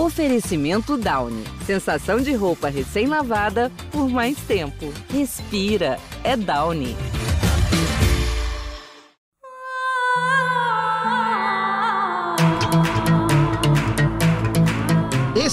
Oferecimento Downy. Sensação de roupa recém-lavada por mais tempo. Respira. É Downy.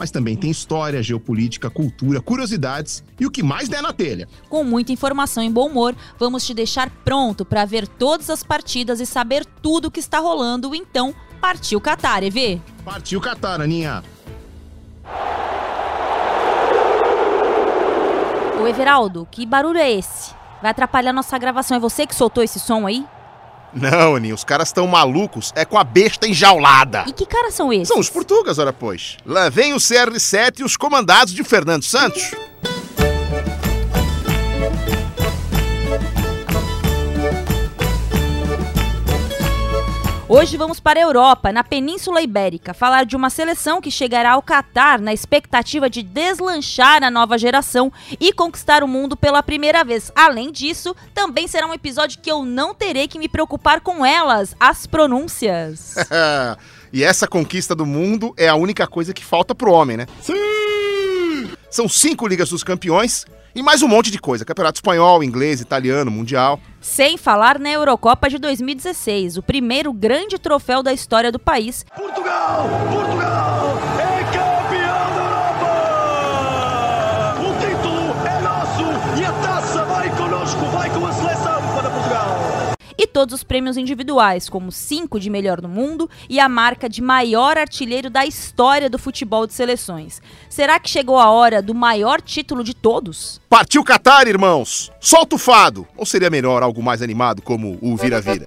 mas também tem história, geopolítica, cultura, curiosidades e o que mais der na telha. Com muita informação e bom humor, vamos te deixar pronto para ver todas as partidas e saber tudo o que está rolando. Então, partiu Qatar, EV! Partiu Qatar, Aninha! Ô Everaldo, que barulho é esse? Vai atrapalhar nossa gravação. É você que soltou esse som aí? Não, Aninha, os caras estão malucos. É com a besta enjaulada. E que caras são esses? São os portugas, ora pois. Lá vem o CR7 e os comandados de Fernando Santos. Hoje vamos para a Europa, na Península Ibérica, falar de uma seleção que chegará ao Catar na expectativa de deslanchar a nova geração e conquistar o mundo pela primeira vez. Além disso, também será um episódio que eu não terei que me preocupar com elas, as pronúncias. e essa conquista do mundo é a única coisa que falta pro homem, né? Sim! São cinco Ligas dos Campeões e mais um monte de coisa: Campeonato Espanhol, Inglês, Italiano, Mundial. Sem falar na Eurocopa de 2016, o primeiro grande troféu da história do país. Portugal! Portugal! E todos os prêmios individuais, como 5 de melhor no mundo e a marca de maior artilheiro da história do futebol de seleções. Será que chegou a hora do maior título de todos? Partiu Qatar, irmãos! Solta o fado! Ou seria melhor algo mais animado como o Vira-Vira?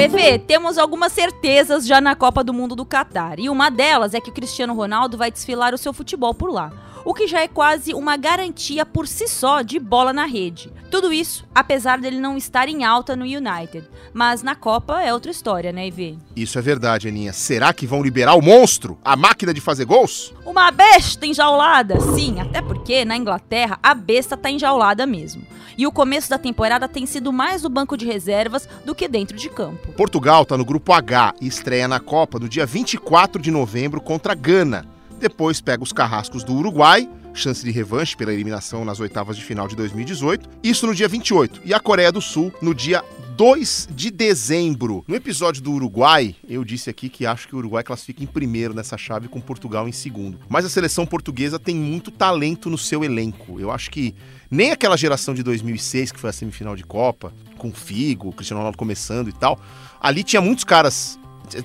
EV, temos algumas certezas já na Copa do Mundo do Catar. E uma delas é que o Cristiano Ronaldo vai desfilar o seu futebol por lá. O que já é quase uma garantia por si só de bola na rede. Tudo isso, apesar dele não estar em alta no United. Mas na Copa é outra história, né, EV? Isso é verdade, Aninha. Será que vão liberar o monstro? A máquina de fazer gols? Uma besta enjaulada! Sim, até porque na Inglaterra a besta tá enjaulada mesmo e o começo da temporada tem sido mais no banco de reservas do que dentro de campo. Portugal está no grupo H e estreia na Copa no dia 24 de novembro contra a Gana. Depois pega os carrascos do Uruguai, chance de revanche pela eliminação nas oitavas de final de 2018, isso no dia 28, e a Coreia do Sul no dia 2 de dezembro. No episódio do Uruguai, eu disse aqui que acho que o Uruguai classifica em primeiro nessa chave com Portugal em segundo. Mas a seleção portuguesa tem muito talento no seu elenco. Eu acho que nem aquela geração de 2006, que foi a semifinal de Copa, com Figo, Cristiano Ronaldo começando e tal, ali tinha muitos caras,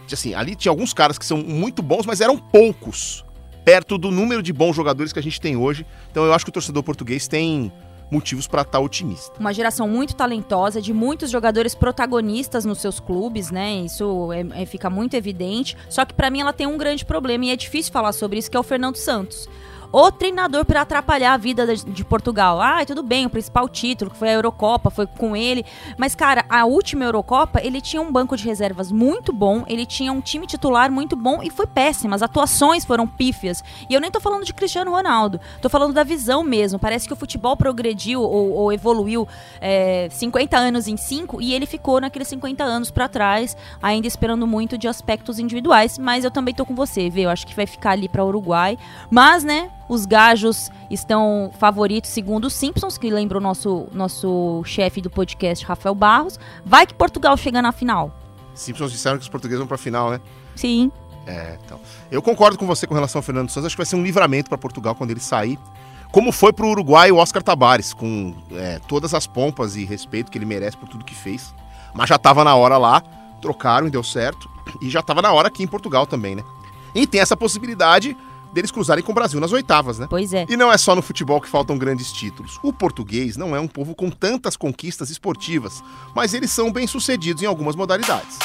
assim, ali tinha alguns caras que são muito bons, mas eram poucos, perto do número de bons jogadores que a gente tem hoje. Então eu acho que o torcedor português tem motivos para estar tá otimista. Uma geração muito talentosa, de muitos jogadores protagonistas nos seus clubes, né? Isso é, é, fica muito evidente. Só que para mim ela tem um grande problema e é difícil falar sobre isso, que é o Fernando Santos o treinador para atrapalhar a vida de Portugal. Ah, tudo bem, o principal título, que foi a Eurocopa, foi com ele. Mas, cara, a última Eurocopa, ele tinha um banco de reservas muito bom, ele tinha um time titular muito bom e foi péssimo. As atuações foram pífias. E eu nem tô falando de Cristiano Ronaldo, tô falando da visão mesmo. Parece que o futebol progrediu ou, ou evoluiu é, 50 anos em 5 e ele ficou naqueles 50 anos para trás, ainda esperando muito de aspectos individuais. Mas eu também tô com você, vê? Eu acho que vai ficar ali para Uruguai. Mas, né, Os gajos estão favoritos segundo os Simpsons, que lembra o nosso, nosso chefe do podcast, Rafael Barros. Vai que Portugal chega na final. Simpsons disseram que os portugueses vão pra final, né? Sim. É, então. Eu concordo com você com relação ao Fernando Santos. Acho que vai ser um livramento para Portugal quando ele sair. Como foi pro Uruguai o Oscar Tabares, com é, todas as pompas e respeito que ele merece por tudo que fez. Mas já tava na hora lá, trocaram e deu certo. E já tava na hora aqui em Portugal também, né? E tem essa possibilidade deles cruzarem com o Brasil nas oitavas, né? Pois é. E não é só no futebol que faltam grandes títulos. O português não é um povo com tantas conquistas esportivas, mas eles são bem-sucedidos em algumas modalidades.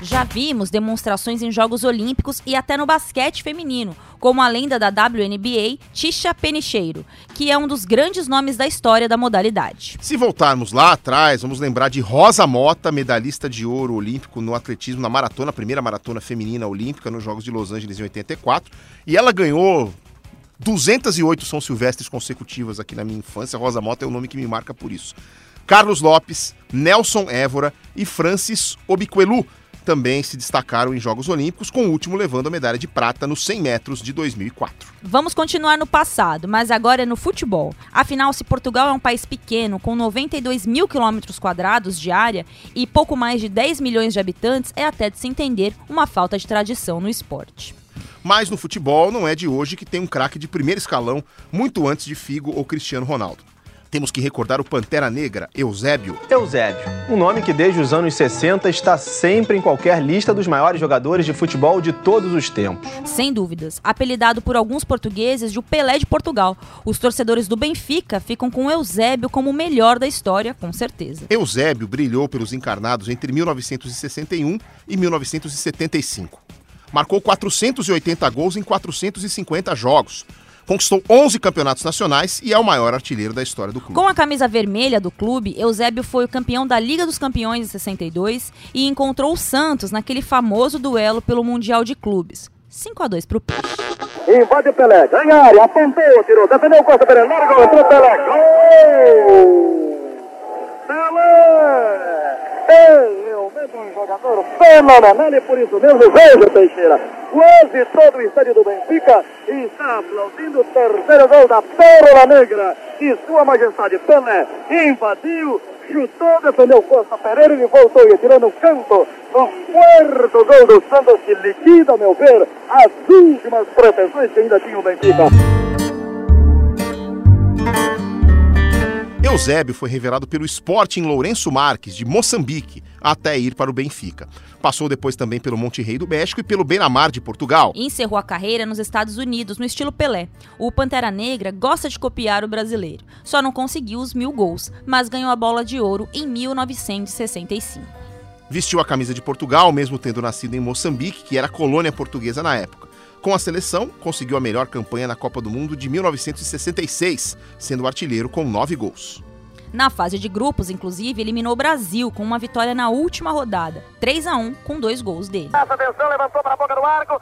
Já vimos demonstrações em Jogos Olímpicos e até no basquete feminino, como a lenda da WNBA, Tisha Penicheiro, que é um dos grandes nomes da história da modalidade. Se voltarmos lá atrás, vamos lembrar de Rosa Mota, medalhista de ouro olímpico no atletismo na maratona, a primeira maratona feminina olímpica nos Jogos de Los Angeles em 84, e ela ganhou 208 São Silvestres consecutivas aqui na minha infância. Rosa Mota é o nome que me marca por isso. Carlos Lopes, Nelson Évora e Francis Obiquelu também se destacaram em Jogos Olímpicos, com o último levando a medalha de prata nos 100 metros de 2004. Vamos continuar no passado, mas agora é no futebol. Afinal, se Portugal é um país pequeno, com 92 mil quilômetros quadrados de área e pouco mais de 10 milhões de habitantes, é até de se entender uma falta de tradição no esporte. Mas no futebol não é de hoje que tem um craque de primeiro escalão, muito antes de Figo ou Cristiano Ronaldo. Temos que recordar o Pantera Negra, Eusébio. Eusébio, um nome que desde os anos 60 está sempre em qualquer lista dos maiores jogadores de futebol de todos os tempos. Sem dúvidas, apelidado por alguns portugueses de o Pelé de Portugal. Os torcedores do Benfica ficam com Eusébio como o melhor da história, com certeza. Eusébio brilhou pelos encarnados entre 1961 e 1975. Marcou 480 gols em 450 jogos conquistou 11 campeonatos nacionais e é o maior artilheiro da história do clube. Com a camisa vermelha do clube, Eusébio foi o campeão da Liga dos Campeões em 62 e encontrou o Santos naquele famoso duelo pelo Mundial de Clubes. 5 a 2 pro Peixe. Invade Pelé, ganha a área, apontou, tirou, defendeu Costa Pelé, largou, entrou Pelé, gol! Pelé! Realmente um jogador fenomenal e por isso mesmo veja Teixeira. Quase todo o estádio do Benfica está aplaudindo o terceiro gol da Pérola Negra. E sua majestade Pelé invadiu, chutou, defendeu Costa Pereira e voltou e tirou no canto. O quarto gol do Santos que liquida, meu ver, as últimas pretensões que ainda tinha o Benfica. Eusébio foi revelado pelo Sporting Lourenço Marques, de Moçambique, até ir para o Benfica. Passou depois também pelo Monte Rei do México e pelo Benamar de Portugal. Encerrou a carreira nos Estados Unidos, no estilo Pelé. O Pantera Negra gosta de copiar o brasileiro. Só não conseguiu os mil gols, mas ganhou a bola de ouro em 1965. Vestiu a camisa de Portugal, mesmo tendo nascido em Moçambique, que era colônia portuguesa na época. Com a seleção, conseguiu a melhor campanha na Copa do Mundo de 1966, sendo artilheiro com nove gols. Na fase de grupos, inclusive, eliminou o Brasil com uma vitória na última rodada, 3 a 1 com dois gols dele. Essa atenção, levantou para a boca do arco,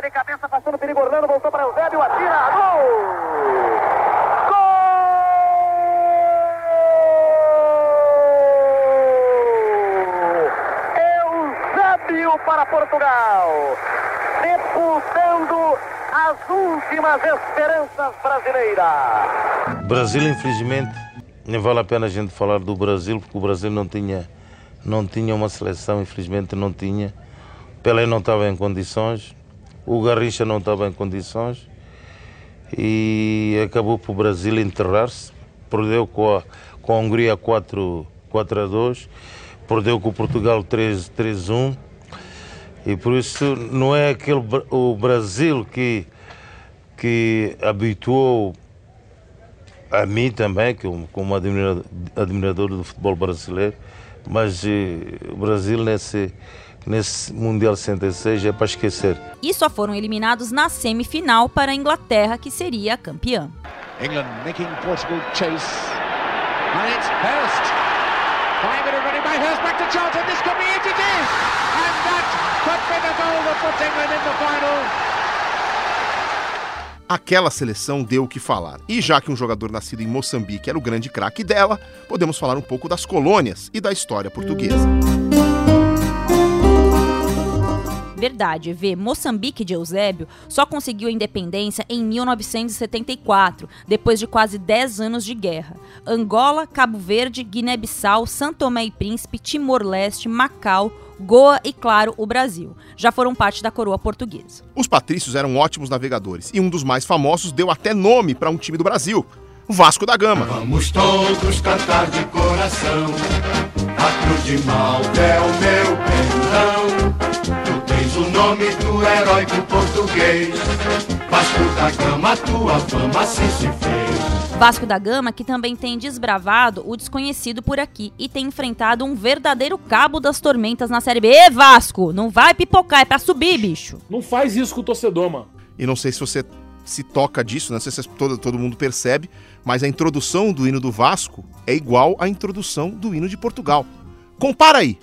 de cabeça, passando perigo Orlando, voltou para Eusébio, atira, gol! Gol! Eusébio para Portugal, sepultando as últimas esperanças brasileiras. Brasil, infelizmente, nem vale a pena a gente falar do Brasil, porque o Brasil não tinha, não tinha uma seleção, infelizmente não tinha. Pelé não estava em condições, o Garrincha não estava em condições e acabou para o Brasil enterrar-se. Perdeu com a, com a Hungria 4, 4 a 2, perdeu com o Portugal 3, 3 1 e por isso não é aquele o Brasil que, que habituou a mim também, como admirador, admirador do futebol brasileiro, mas eh, o Brasil nesse, nesse Mundial 66 é para esquecer. E só foram eliminados na semifinal para a Inglaterra, que seria a campeã. England making Portugal chase. And it's Hurst. Five minute running by Hurst back to Charlton. This could be it, it is! Could be the goal that puts England in the final. Aquela seleção deu o que falar. E já que um jogador nascido em Moçambique era o grande craque dela, podemos falar um pouco das colônias e da história portuguesa. Verdade, vê, Moçambique de Eusébio só conseguiu a independência em 1974, depois de quase 10 anos de guerra. Angola, Cabo Verde, Guiné-Bissau, São Tomé e Príncipe, Timor-Leste, Macau, Goa e, claro, o Brasil. Já foram parte da coroa portuguesa. Os patrícios eram ótimos navegadores e um dos mais famosos deu até nome para um time do Brasil, o Vasco da Gama. Vamos todos cantar de coração. A cruz de Malta é o meu pendão. O nome do heróico português. Vasco da Gama, tua fama assim se fez. Vasco da Gama, que também tem desbravado o desconhecido por aqui e tem enfrentado um verdadeiro cabo das tormentas na Série B. Ê, Vasco, não vai pipocar, é pra subir, bicho. Não faz isso com o torcedor, mano. E não sei se você se toca disso, não sei se todo, todo mundo percebe, mas a introdução do hino do Vasco é igual à introdução do hino de Portugal. Compara aí!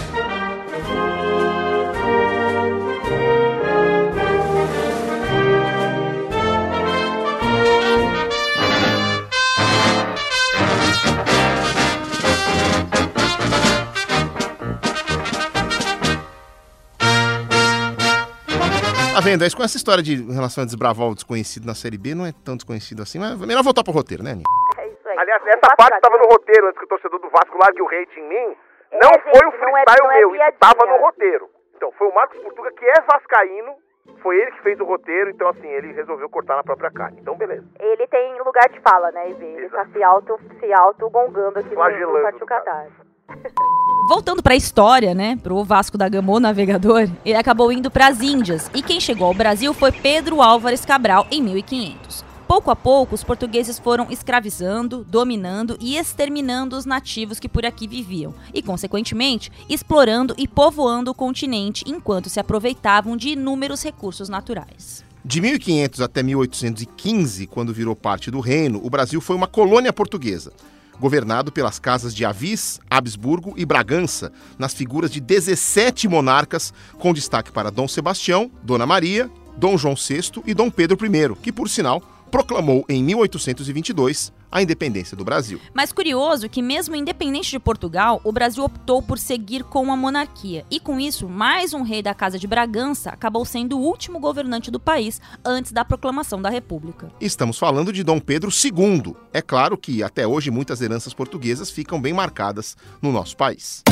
Vendo? É isso com essa história de relação a desbravar o desconhecido na Série B, não é tão desconhecido assim, mas é melhor voltar pro roteiro, né, Aninha? É isso aí. Aliás, essa parte estava no roteiro antes que o torcedor do Vasco largue o hate em mim. Não É, foi o gente, não é- freestyle não é meu, isso piadinha. estava no roteiro. Então, foi o Marcos Portuga, que é vascaíno, foi ele que fez o roteiro, então assim, ele resolveu cortar na própria carne. Então, beleza. Ele tem lugar de fala, né, Ivê? Ele tá se auto, se auto gongando aqui no, Flagelando, caso. Catar. Voltando pra história, né, pro Vasco da Gama, o navegador, ele acabou indo pras Índias e quem chegou ao Brasil foi Pedro Álvares Cabral em 1500. Pouco a pouco, os portugueses foram escravizando, dominando e exterminando os nativos que por aqui viviam e, consequentemente, explorando e povoando o continente enquanto se aproveitavam de inúmeros recursos naturais. De 1500 até 1815, quando virou parte do reino, o Brasil foi uma colônia portuguesa, governado pelas casas de Avis, Habsburgo e Bragança, nas figuras de 17 monarcas, com destaque para Dom Sebastião, Dona Maria, Dom João VI e Dom Pedro I, que, por sinal, proclamou em 1822 a independência do Brasil. Mas curioso que, mesmo independente de Portugal, o Brasil optou por seguir com a monarquia. E com isso, mais um rei da Casa de Bragança acabou sendo o último governante do país antes da proclamação da República. Estamos falando de Dom Pedro II. É claro que até hoje muitas heranças portuguesas ficam bem marcadas no nosso país.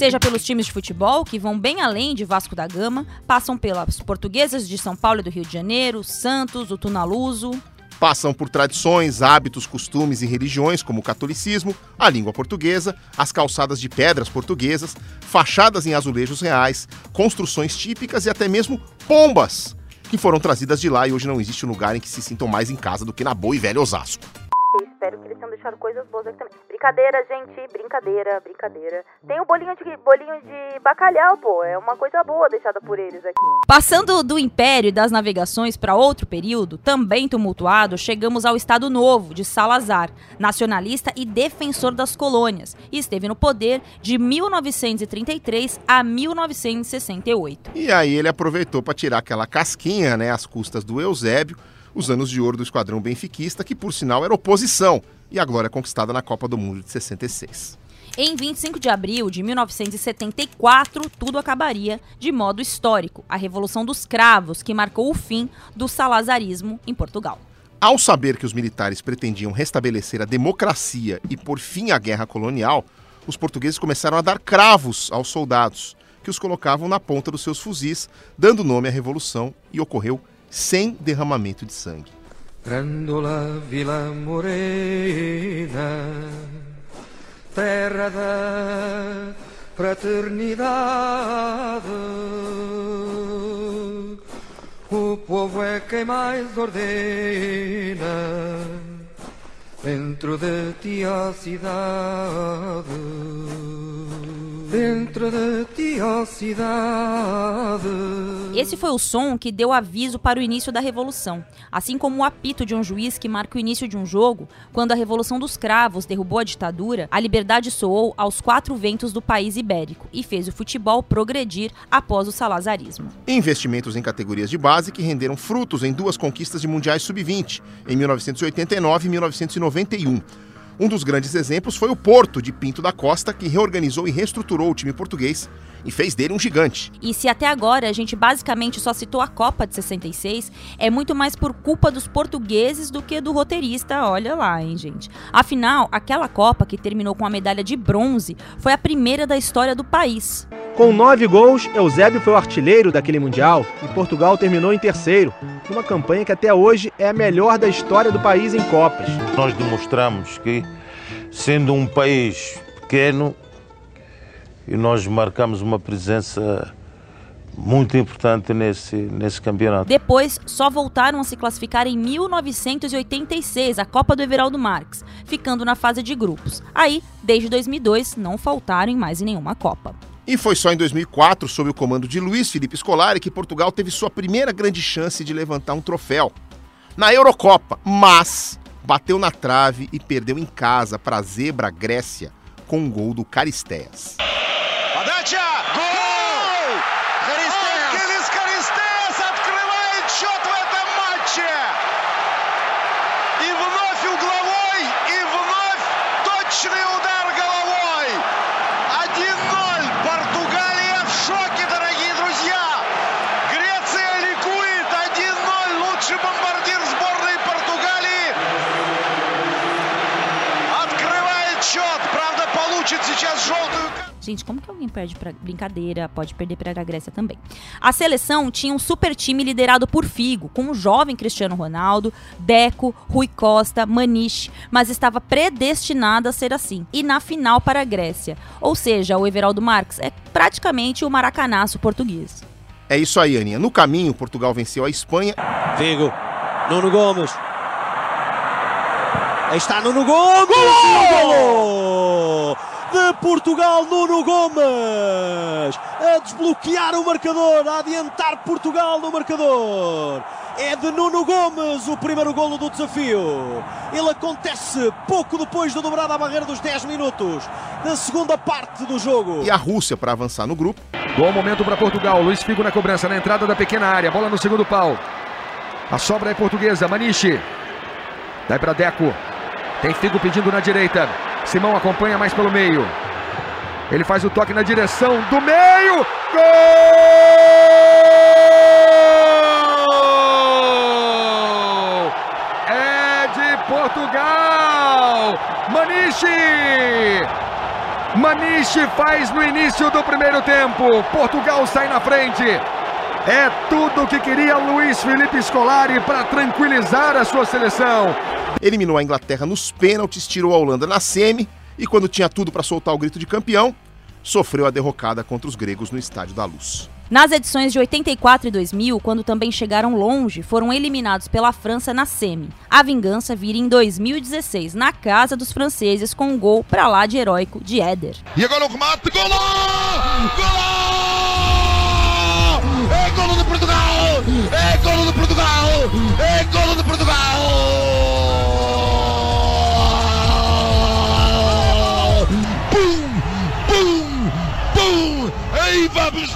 Seja pelos times de futebol, que vão bem além de Vasco da Gama, passam pelas portuguesas de São Paulo e do Rio de Janeiro, Santos, o Tunaluso, Passam por tradições, hábitos, costumes e religiões, como o catolicismo, a língua portuguesa, as calçadas de pedras portuguesas, fachadas em azulejos reais, construções típicas e até mesmo pombas, que foram trazidas de lá e hoje não existe lugar em que se sintam mais em casa do que na boa e velha Osasco. Espero que eles tenham deixado coisas boas aqui também. Brincadeira, gente, brincadeira, brincadeira. Tem o bolinho de bolinho de bacalhau, pô. É uma coisa boa deixada por eles aqui. Passando do Império e das navegações para outro período, também tumultuado, chegamos ao Estado Novo de Salazar, nacionalista e defensor das colônias, e esteve no poder de 1933 a 1968. E aí ele aproveitou para tirar aquela casquinha, né, às custas do Eusébio, os anos de ouro do esquadrão benfiquista, que por sinal era oposição, e a glória conquistada na Copa do Mundo de 66. Em 25 de abril de 1974, tudo acabaria de modo histórico, a Revolução dos Cravos, que marcou o fim do salazarismo em Portugal. Ao saber que os militares pretendiam restabelecer a democracia e por fim a guerra colonial, os portugueses começaram a dar cravos aos soldados, que os colocavam na ponta dos seus fuzis, dando nome à revolução, e ocorreu sem derramamento de sangue. Grândola Vila Morena, terra da fraternidade, o povo é quem mais ordena, dentro de ti a cidade, dentro de ti a cidade. Esse foi o som que deu aviso para o início da Revolução, assim como o apito de um juiz que marca o início de um jogo. Quando a Revolução dos Cravos derrubou a ditadura, a liberdade soou aos quatro ventos do país ibérico e fez o futebol progredir após o salazarismo. Investimentos em categorias de base que renderam frutos em duas conquistas de mundiais sub-20, em 1989 e 1991. Um dos grandes exemplos foi o Porto de Pinto da Costa, que reorganizou e reestruturou o time português e fez dele um gigante. E se até agora a gente basicamente só citou a Copa de 66, é muito mais por culpa dos portugueses do que do roteirista, olha lá, hein, gente. Afinal, aquela Copa que terminou com a medalha de bronze foi a primeira da história do país. Com nove gols, Eusébio foi o artilheiro daquele Mundial e Portugal terminou em terceiro, numa campanha que até hoje é a melhor da história do país em Copas. Nós demonstramos que, sendo um país pequeno, e nós marcamos uma presença muito importante nesse, nesse campeonato. Depois, só voltaram a se classificar em 1986, a Copa do Everaldo Marques, ficando na fase de grupos. Aí, desde 2002, não faltaram em mais em nenhuma Copa. E foi só em 2004, sob o comando de Luiz Felipe Scolari, que Portugal teve sua primeira grande chance de levantar um troféu. Na Eurocopa, mas bateu na trave e perdeu em casa para a zebra Grécia, com um gol do Caristeias. Gente, como que alguém perde pra brincadeira? Pode perder para a Grécia também. A seleção tinha um super time liderado por Figo, com o jovem Cristiano Ronaldo, Deco, Rui Costa, Maniche, mas estava predestinada a ser assim. E na final para a Grécia. Ou seja, o Everaldo Marques é praticamente o maracanaço português. É isso aí, Aninha. No caminho, Portugal venceu a Espanha. Figo, Nuno Gomes. Aí está Nuno Gomes! Golo! Portugal, Nuno Gomes! A desbloquear o marcador, a adiantar Portugal no marcador. É de Nuno Gomes o primeiro golo do desafio. Ele acontece pouco depois de dobrar a barreira dos 10 minutos da segunda parte do jogo. E a Rússia para avançar no grupo. Bom momento para Portugal. Luiz Figo na cobrança, na entrada da pequena área. Bola no segundo pau. A sobra é portuguesa. Maniche. Dai para Deco. Tem Figo pedindo na direita. Simão acompanha mais pelo meio. Ele faz o toque na direção do meio. Gol! É de Portugal. Maniche. Maniche faz no início do primeiro tempo. Portugal sai na frente. É tudo o que queria Luiz Felipe Scolari para tranquilizar a sua seleção. Eliminou a Inglaterra nos pênaltis, tirou a Holanda na semi e quando tinha tudo para soltar o grito de campeão, sofreu a derrocada contra os gregos no Estádio da Luz. Nas edições de 84 e 2000, quando também chegaram longe, foram eliminados pela França na semi. A vingança vira em 2016, na casa dos franceses, com um gol pra lá de heróico de Éder. E agora o remate, golo! Golo! É golo de Portugal! É golo de Portugal! É golo de Portugal!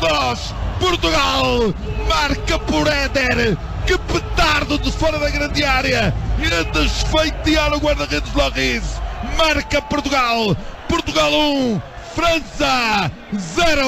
2, Portugal marca por Éder. Que petardo de fora da grande área. Irá desfeitear o guarda-redes Loris. Marca Portugal. Portugal 1, França 0.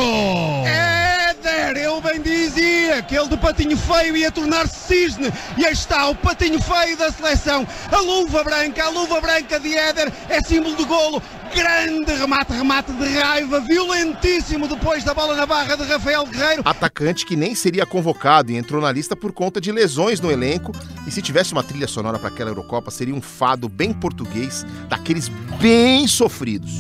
Éder, eu bem dizia que ele de patinho feio ia tornar-se cisne. E aí está o patinho feio da seleção. A luva branca, a luva branca de Éder é símbolo do golo, Grande remate, remate de raiva, violentíssimo depois da bola na barra de Rafael Guerreiro. Atacante que nem seria convocado e entrou na lista por conta de lesões no elenco. E se tivesse uma trilha sonora para aquela Eurocopa, seria um fado bem português, daqueles bem sofridos.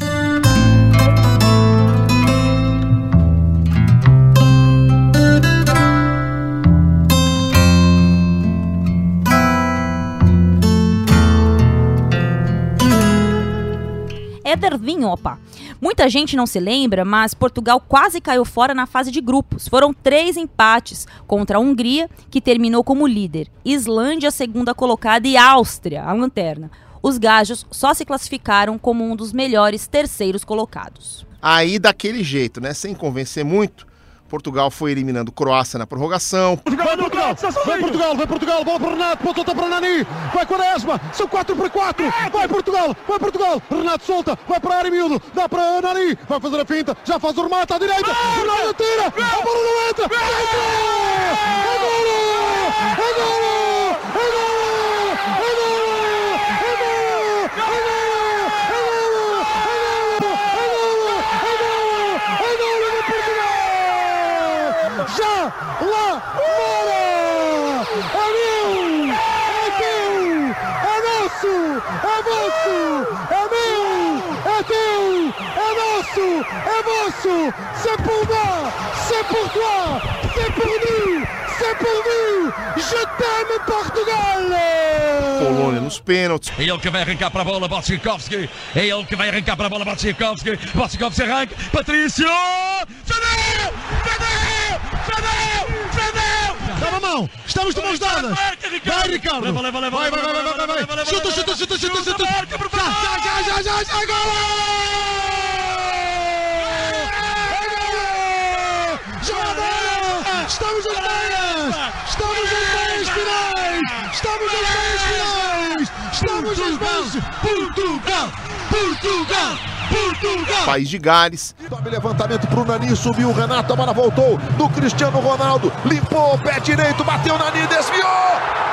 Édervinho, opa. Muita gente não se lembra, mas Portugal quase caiu fora na fase de grupos. Foram três empates contra a Hungria, que terminou como líder, Islândia, segunda colocada, e Áustria, a lanterna. Os gajos só se classificaram como um dos melhores terceiros colocados. Aí, daquele jeito, né? Sem convencer muito, Portugal foi eliminando Croácia na prorrogação. Vai Portugal, vai Portugal, vai Portugal, bola para Renato, ponta para Nani, vai Quaresma, são 4 para 4, vai Portugal, vai Portugal, Renato solta, vai para a área miúdo, dá para Nani, vai fazer a finta, já faz o remate à direita, Ronaldo tira, a bola não entra, entra! É golo! É golo! É golo! É golo! É golo! É golo! já lá fora! É meu! É teu! É nosso! É vosso! É meu! É teu! É nosso! É vosso! C'est pour moi! C'est pour toi! C'est pour nous! C'est pour nous! Je t'aime, Portugal! Polônia nos pênaltis. É ele que vai arrancar para a bola, Botchikowski. É ele que vai arrancar para a bola, Botchikowski. Botchikowski arranca. Patrício! Fedeu! Fedeu! Fedeu! Fedeu! Dá a mão! Estamos de mãos dadas! Vai, Ricardo! Leva, leva, leva, vai, vai, vai, vai, vai, vai! Chuta, chuta, chuta, chuta, chuta, por Já, já, já, já, já, gol! Jogador! Estamos nas meias! Estamos nas meias finais! Estamos nas meias finais! Estamos nas meias! Portugal! Portugal! Portugal! País de Gales. Tome levantamento pro Nani, subiu o Renato, a bola voltou do Cristiano Ronaldo, limpou o pé direito, bateu Nani, desviou!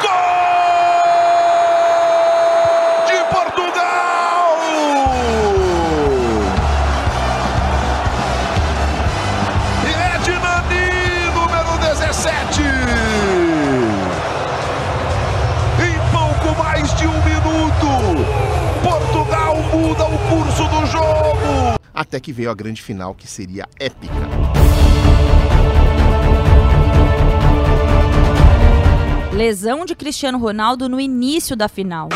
Muda o curso do jogo! Até que veio a grande final, que seria épica. Lesão de Cristiano Ronaldo no início da final.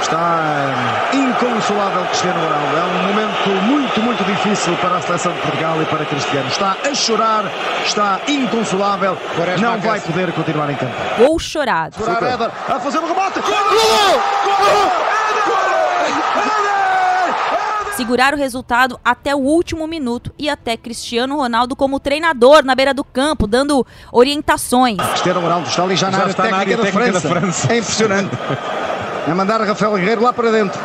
Está inconsolável Cristiano Ronaldo. É um momento muito, muito difícil para a seleção de Portugal e para Cristiano. Está a chorar, está inconsolável. Não vai poder continuar em campo. Gol chorado. A fazer o remate. Segurar o resultado até o último minuto e até Cristiano Ronaldo como treinador na beira do campo, dando orientações. Cristiano Ronaldo está ali já na Já área está na técnica, área da, técnica França. da França. É impressionante. É mandar Rafael Guerreiro lá para dentro.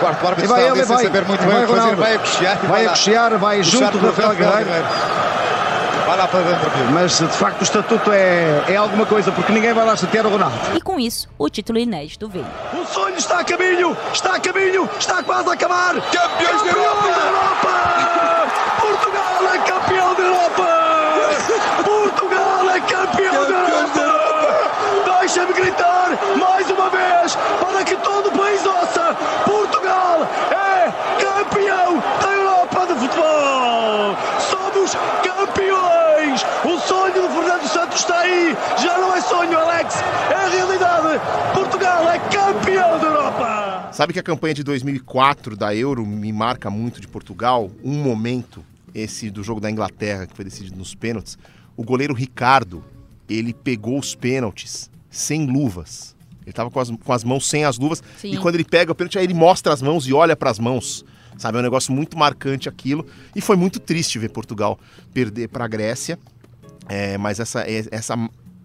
quarto árbitro E vai está ele, vai. saber muito bem vai o que fazer, vai a coxear e Vai a coxear, vai junto do Rafael Guerreiro. Vai lá para dentro, filho. Mas de facto o estatuto é, é alguma coisa, porque ninguém vai lá chatear o Ronaldo. E com isso, o título inédito veio. O sonho está a caminho, está a caminho, está quase a acabar. Campeões da Europa! Portugal é campeão da Europa! Portugal é campeão da Europa! Deixa-me gritar mais uma vez para que todo o país ouça: Portugal é campeão da Europa de futebol! Somos campeões! O sonho de Fernando Santos está aí! Já não é sonho, Alex! É realidade! Portugal é campeão da Europa! Sabe que a campanha de 2004 da Euro me marca muito de Portugal? Um momento, esse do jogo da Inglaterra, que foi decidido nos pênaltis. O goleiro Ricardo, ele pegou os pênaltis sem luvas. Ele tava com as, com as mãos sem as luvas. Sim. E quando ele pega o pênalti, aí ele mostra as mãos e olha para as mãos. Sabe, é um negócio muito marcante aquilo. E foi muito triste ver Portugal perder para a Grécia. É, mas essa, é- essa,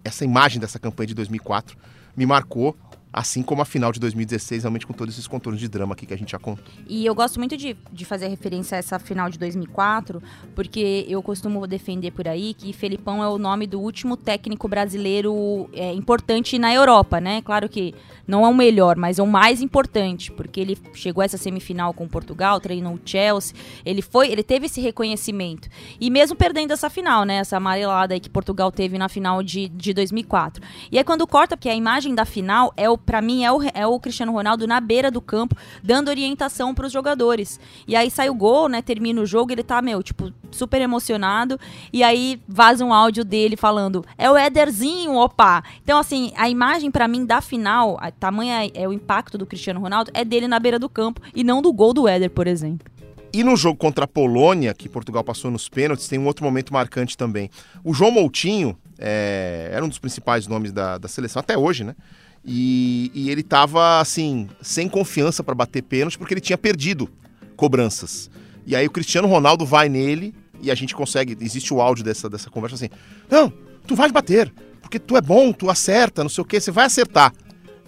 essa imagem dessa campanha de 2004 me marcou, assim como a final de 2016, realmente com todos esses contornos de drama aqui que a gente já contou. E eu gosto muito de, de fazer referência a essa final de 2004, porque eu costumo defender por aí que Felipão é o nome do último técnico brasileiro é, importante na Europa, né? Claro que não é o melhor, mas é o mais importante, porque ele chegou a essa semifinal com Portugal, treinou o Chelsea, ele foi, ele teve esse reconhecimento. E mesmo perdendo essa final, né? Essa amarelada aí que Portugal teve na final de, de 2004. E aí quando corta, porque a imagem da final é o para mim é o, é o Cristiano Ronaldo na beira do campo dando orientação para os jogadores. E aí sai o gol, né? Termina o jogo, ele tá, meu, tipo, super emocionado. E aí vaza um áudio dele falando: "É o Ederzinho, opa". Então assim, a imagem para mim da final, a tamanha é o impacto do Cristiano Ronaldo é dele na beira do campo e não do gol do Éder, por exemplo. E no jogo contra a Polônia, que Portugal passou nos pênaltis, tem um outro momento marcante também. O João Moutinho é, era um dos principais nomes da, da seleção, até hoje, né? E, e ele tava, assim, sem confiança para bater pênalti, porque ele tinha perdido cobranças. E aí o Cristiano Ronaldo vai nele e a gente consegue, existe o áudio dessa, dessa conversa assim, não, tu vai bater, porque tu é bom, tu acerta, não sei o que, você vai acertar.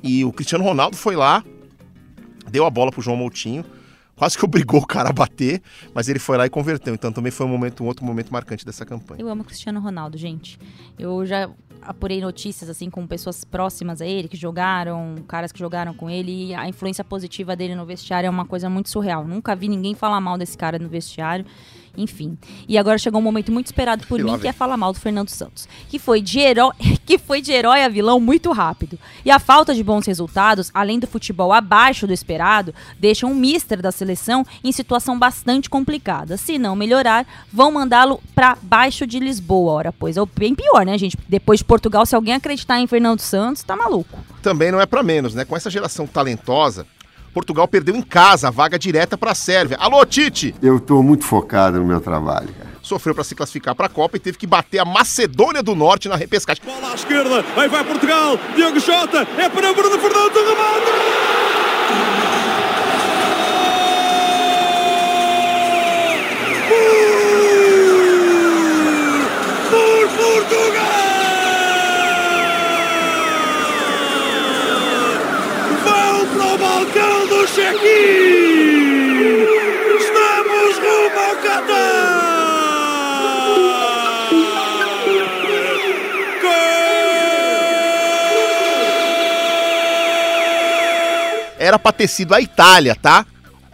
E o Cristiano Ronaldo foi lá, deu a bola pro João Moutinho, quase que obrigou o cara a bater, mas ele foi lá e converteu. Então também foi um momento, um outro momento marcante dessa campanha. Eu amo o Cristiano Ronaldo, gente. Eu já apurei notícias assim com pessoas próximas a ele que jogaram, caras que jogaram com ele, e a influência positiva dele no vestiário é uma coisa muito surreal. Nunca vi ninguém falar mal desse cara no vestiário. Enfim. E agora chegou um momento muito esperado por E mim, que vem. é falar mal do Fernando Santos. Que foi de herói, que foi de herói a vilão muito rápido. E a falta de bons resultados, além do futebol abaixo do esperado, deixa um mister da seleção em situação bastante complicada. Se não melhorar, vão mandá-lo pra baixo de Lisboa. Ora, pois é bem pior, né, gente? Depois de Portugal, se alguém acreditar em Fernando Santos, tá maluco. Também não é pra menos, né? Com essa geração talentosa, Portugal perdeu em casa a vaga direta pra Sérvia. Alô, Tite! Eu estou muito focado no meu trabalho. cara. Sofreu pra se classificar pra Copa e teve que bater a Macedônia do Norte na repescagem. Bola à esquerda, aí vai Portugal, Diogo Jota, é para Bruno Fernandes, o remate! Balcão do check-in! Estamos rumo ao! Era pra ter sido a Itália, tá?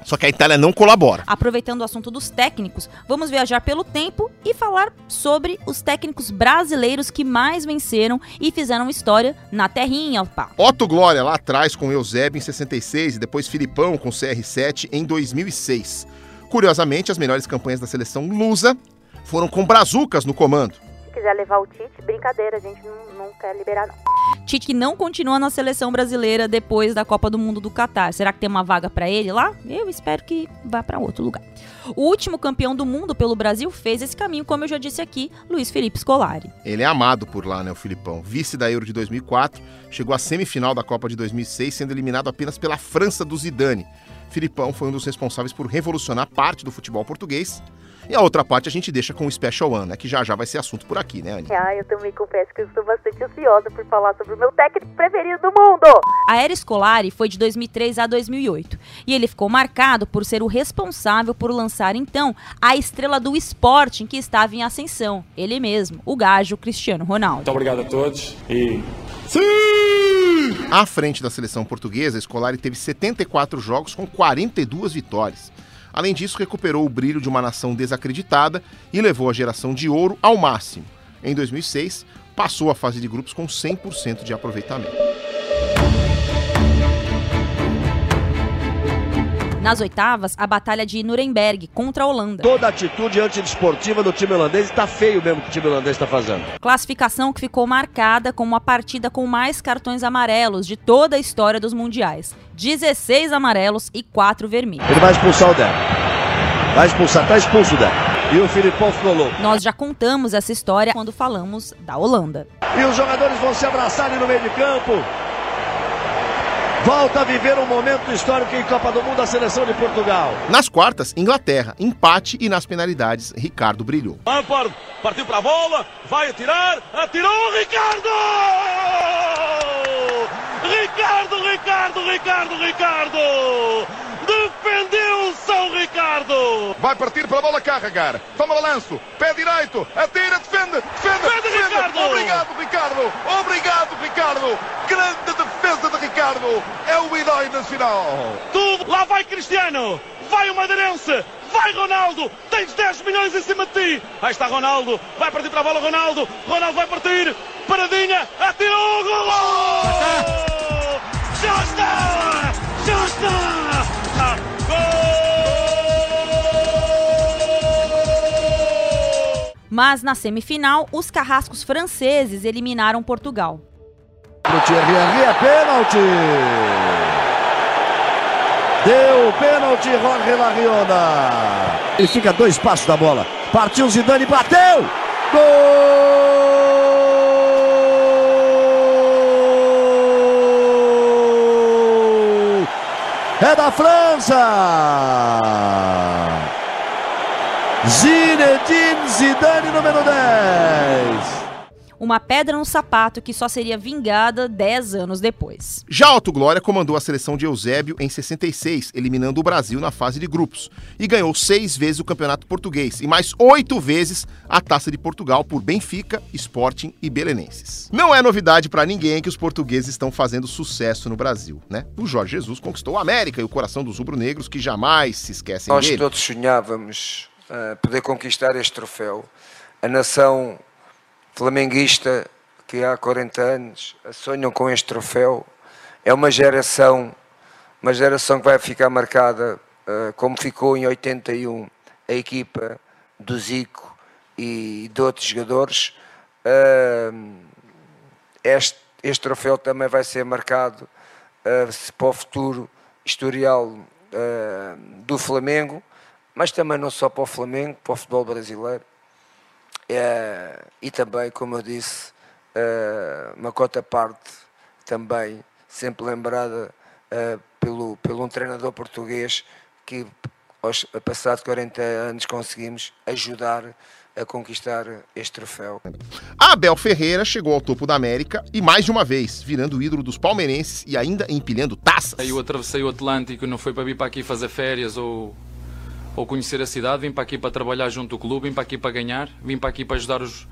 Só que a Itália não colabora. Aproveitando o assunto dos técnicos, vamos viajar pelo tempo e falar sobre os técnicos brasileiros que mais venceram e fizeram história na terrinha, pá. Otto Glória lá atrás com Eusébio em 66 e depois Filipão com CR7 em 2006. Curiosamente, as melhores campanhas da seleção lusa foram com Brazucas no comando. Se quiser levar o Tite, brincadeira, a gente não, não quer liberar, não. Tite que não continua na seleção brasileira depois da Copa do Mundo do Catar. Será que tem uma vaga pra ele lá? Eu espero que vá pra outro lugar. O último campeão do mundo pelo Brasil fez esse caminho, como eu já disse aqui, Luiz Felipe Scolari. Ele é amado por lá, né, o Filipão. Vice da Euro de 2004, chegou à semifinal da Copa de 2006, sendo eliminado apenas pela França do Zidane. Filipão foi um dos responsáveis por revolucionar parte do futebol português. E a outra parte a gente deixa com o Special One, né, que já já vai ser assunto por aqui, né, Anny? Ah, eu também confesso que eu estou bastante ansiosa por falar sobre o meu técnico preferido do mundo. A era Scolari foi de 2003 a 2008 e ele ficou marcado por ser o responsável por lançar então a estrela do Sporting que estava em ascensão, ele mesmo, o gajo Cristiano Ronaldo. Muito obrigado a todos e À frente da seleção portuguesa, Scolari teve 74 jogos com 42 vitórias. Além disso, recuperou o brilho de uma nação desacreditada e levou a geração de ouro ao máximo. Em 2006, passou a fase de grupos com 100% de aproveitamento. Nas oitavas, a batalha de Nuremberg contra a Holanda. Toda a atitude antidesportiva do time holandês está feio mesmo que o time holandês está fazendo. Classificação que ficou marcada como a partida com mais cartões amarelos de toda a história dos mundiais. 16 amarelos e 4 vermelhos. Ele vai expulsar o Dé. Vai expulsar, tá expulso o Dé. E o Filipão ficou louco. Nós já contamos essa história quando falamos da Holanda. E os jogadores vão se abraçar ali no meio de campo. Volta a viver um momento histórico em Copa do Mundo a seleção de Portugal. Nas quartas, Inglaterra, empate e nas penalidades, Ricardo brilhou. Lampard partiu para a bola, vai atirar, atirou Ricardo! Ricardo, Ricardo, Ricardo, Ricardo! Defendeu São Ricardo! Vai partir para a bola carregar. Toma balanço. Pé direito. Atira, defende. Defende. Defende, Ricardo! Obrigado, Ricardo. Obrigado, Ricardo. Grande defesa de Ricardo. É o herói nacional. Tudo, lá vai Cristiano! Vai o Madeirense! Vai Ronaldo! Tens 10 milhões em cima de ti! Aí está Ronaldo! Vai partir para a bola Ronaldo! Ronaldo vai partir! Paradinha! Atirou! Gol! Já está! Já está! Mas na semifinal, os carrascos franceses eliminaram Portugal. Pro Thierry Henry é pênalti. Deu pênalti Jorge Larriona. Ele fica dois passos da bola. Partiu Zidane, bateu. Gol! É da França! Zinedine Zidane, número 10. Uma pedra no sapato que só seria vingada 10 anos depois. Já Otto Glória comandou a seleção de Eusébio em 66, eliminando o Brasil na fase de grupos. E ganhou seis vezes o Campeonato Português e mais oito vezes a Taça de Portugal por Benfica, Sporting e Belenenses. Não é novidade para ninguém que os portugueses estão fazendo sucesso no Brasil, né? O Jorge Jesus conquistou a América e o coração dos rubro-negros que jamais se esquecem Nós dele. todos sonhávamos poder conquistar este troféu. A nação flamenguista que há 40 anos sonham com este troféu. É uma geração, uma geração que vai ficar marcada uh, como ficou em 81 a equipa do Zico e de outros jogadores. Uh, este, este troféu também vai ser marcado uh, para o futuro historial do Flamengo, mas também não só para o Flamengo, para o futebol brasileiro. É, e também, como eu disse, uh, uma cota parte também, sempre lembrada uh, pelo, pelo um treinador português que, aos passados 40 anos, conseguimos ajudar a conquistar este troféu. Abel Ferreira chegou ao topo da América e mais de uma vez, virando o ídolo dos palmeirenses e ainda empilhando taças. Eu atravessei o Atlântico, não foi para vir para aqui fazer férias ou ou conhecer a cidade, vim para aqui para trabalhar junto do clube, vim para aqui para ganhar, vim para aqui para ajudar os,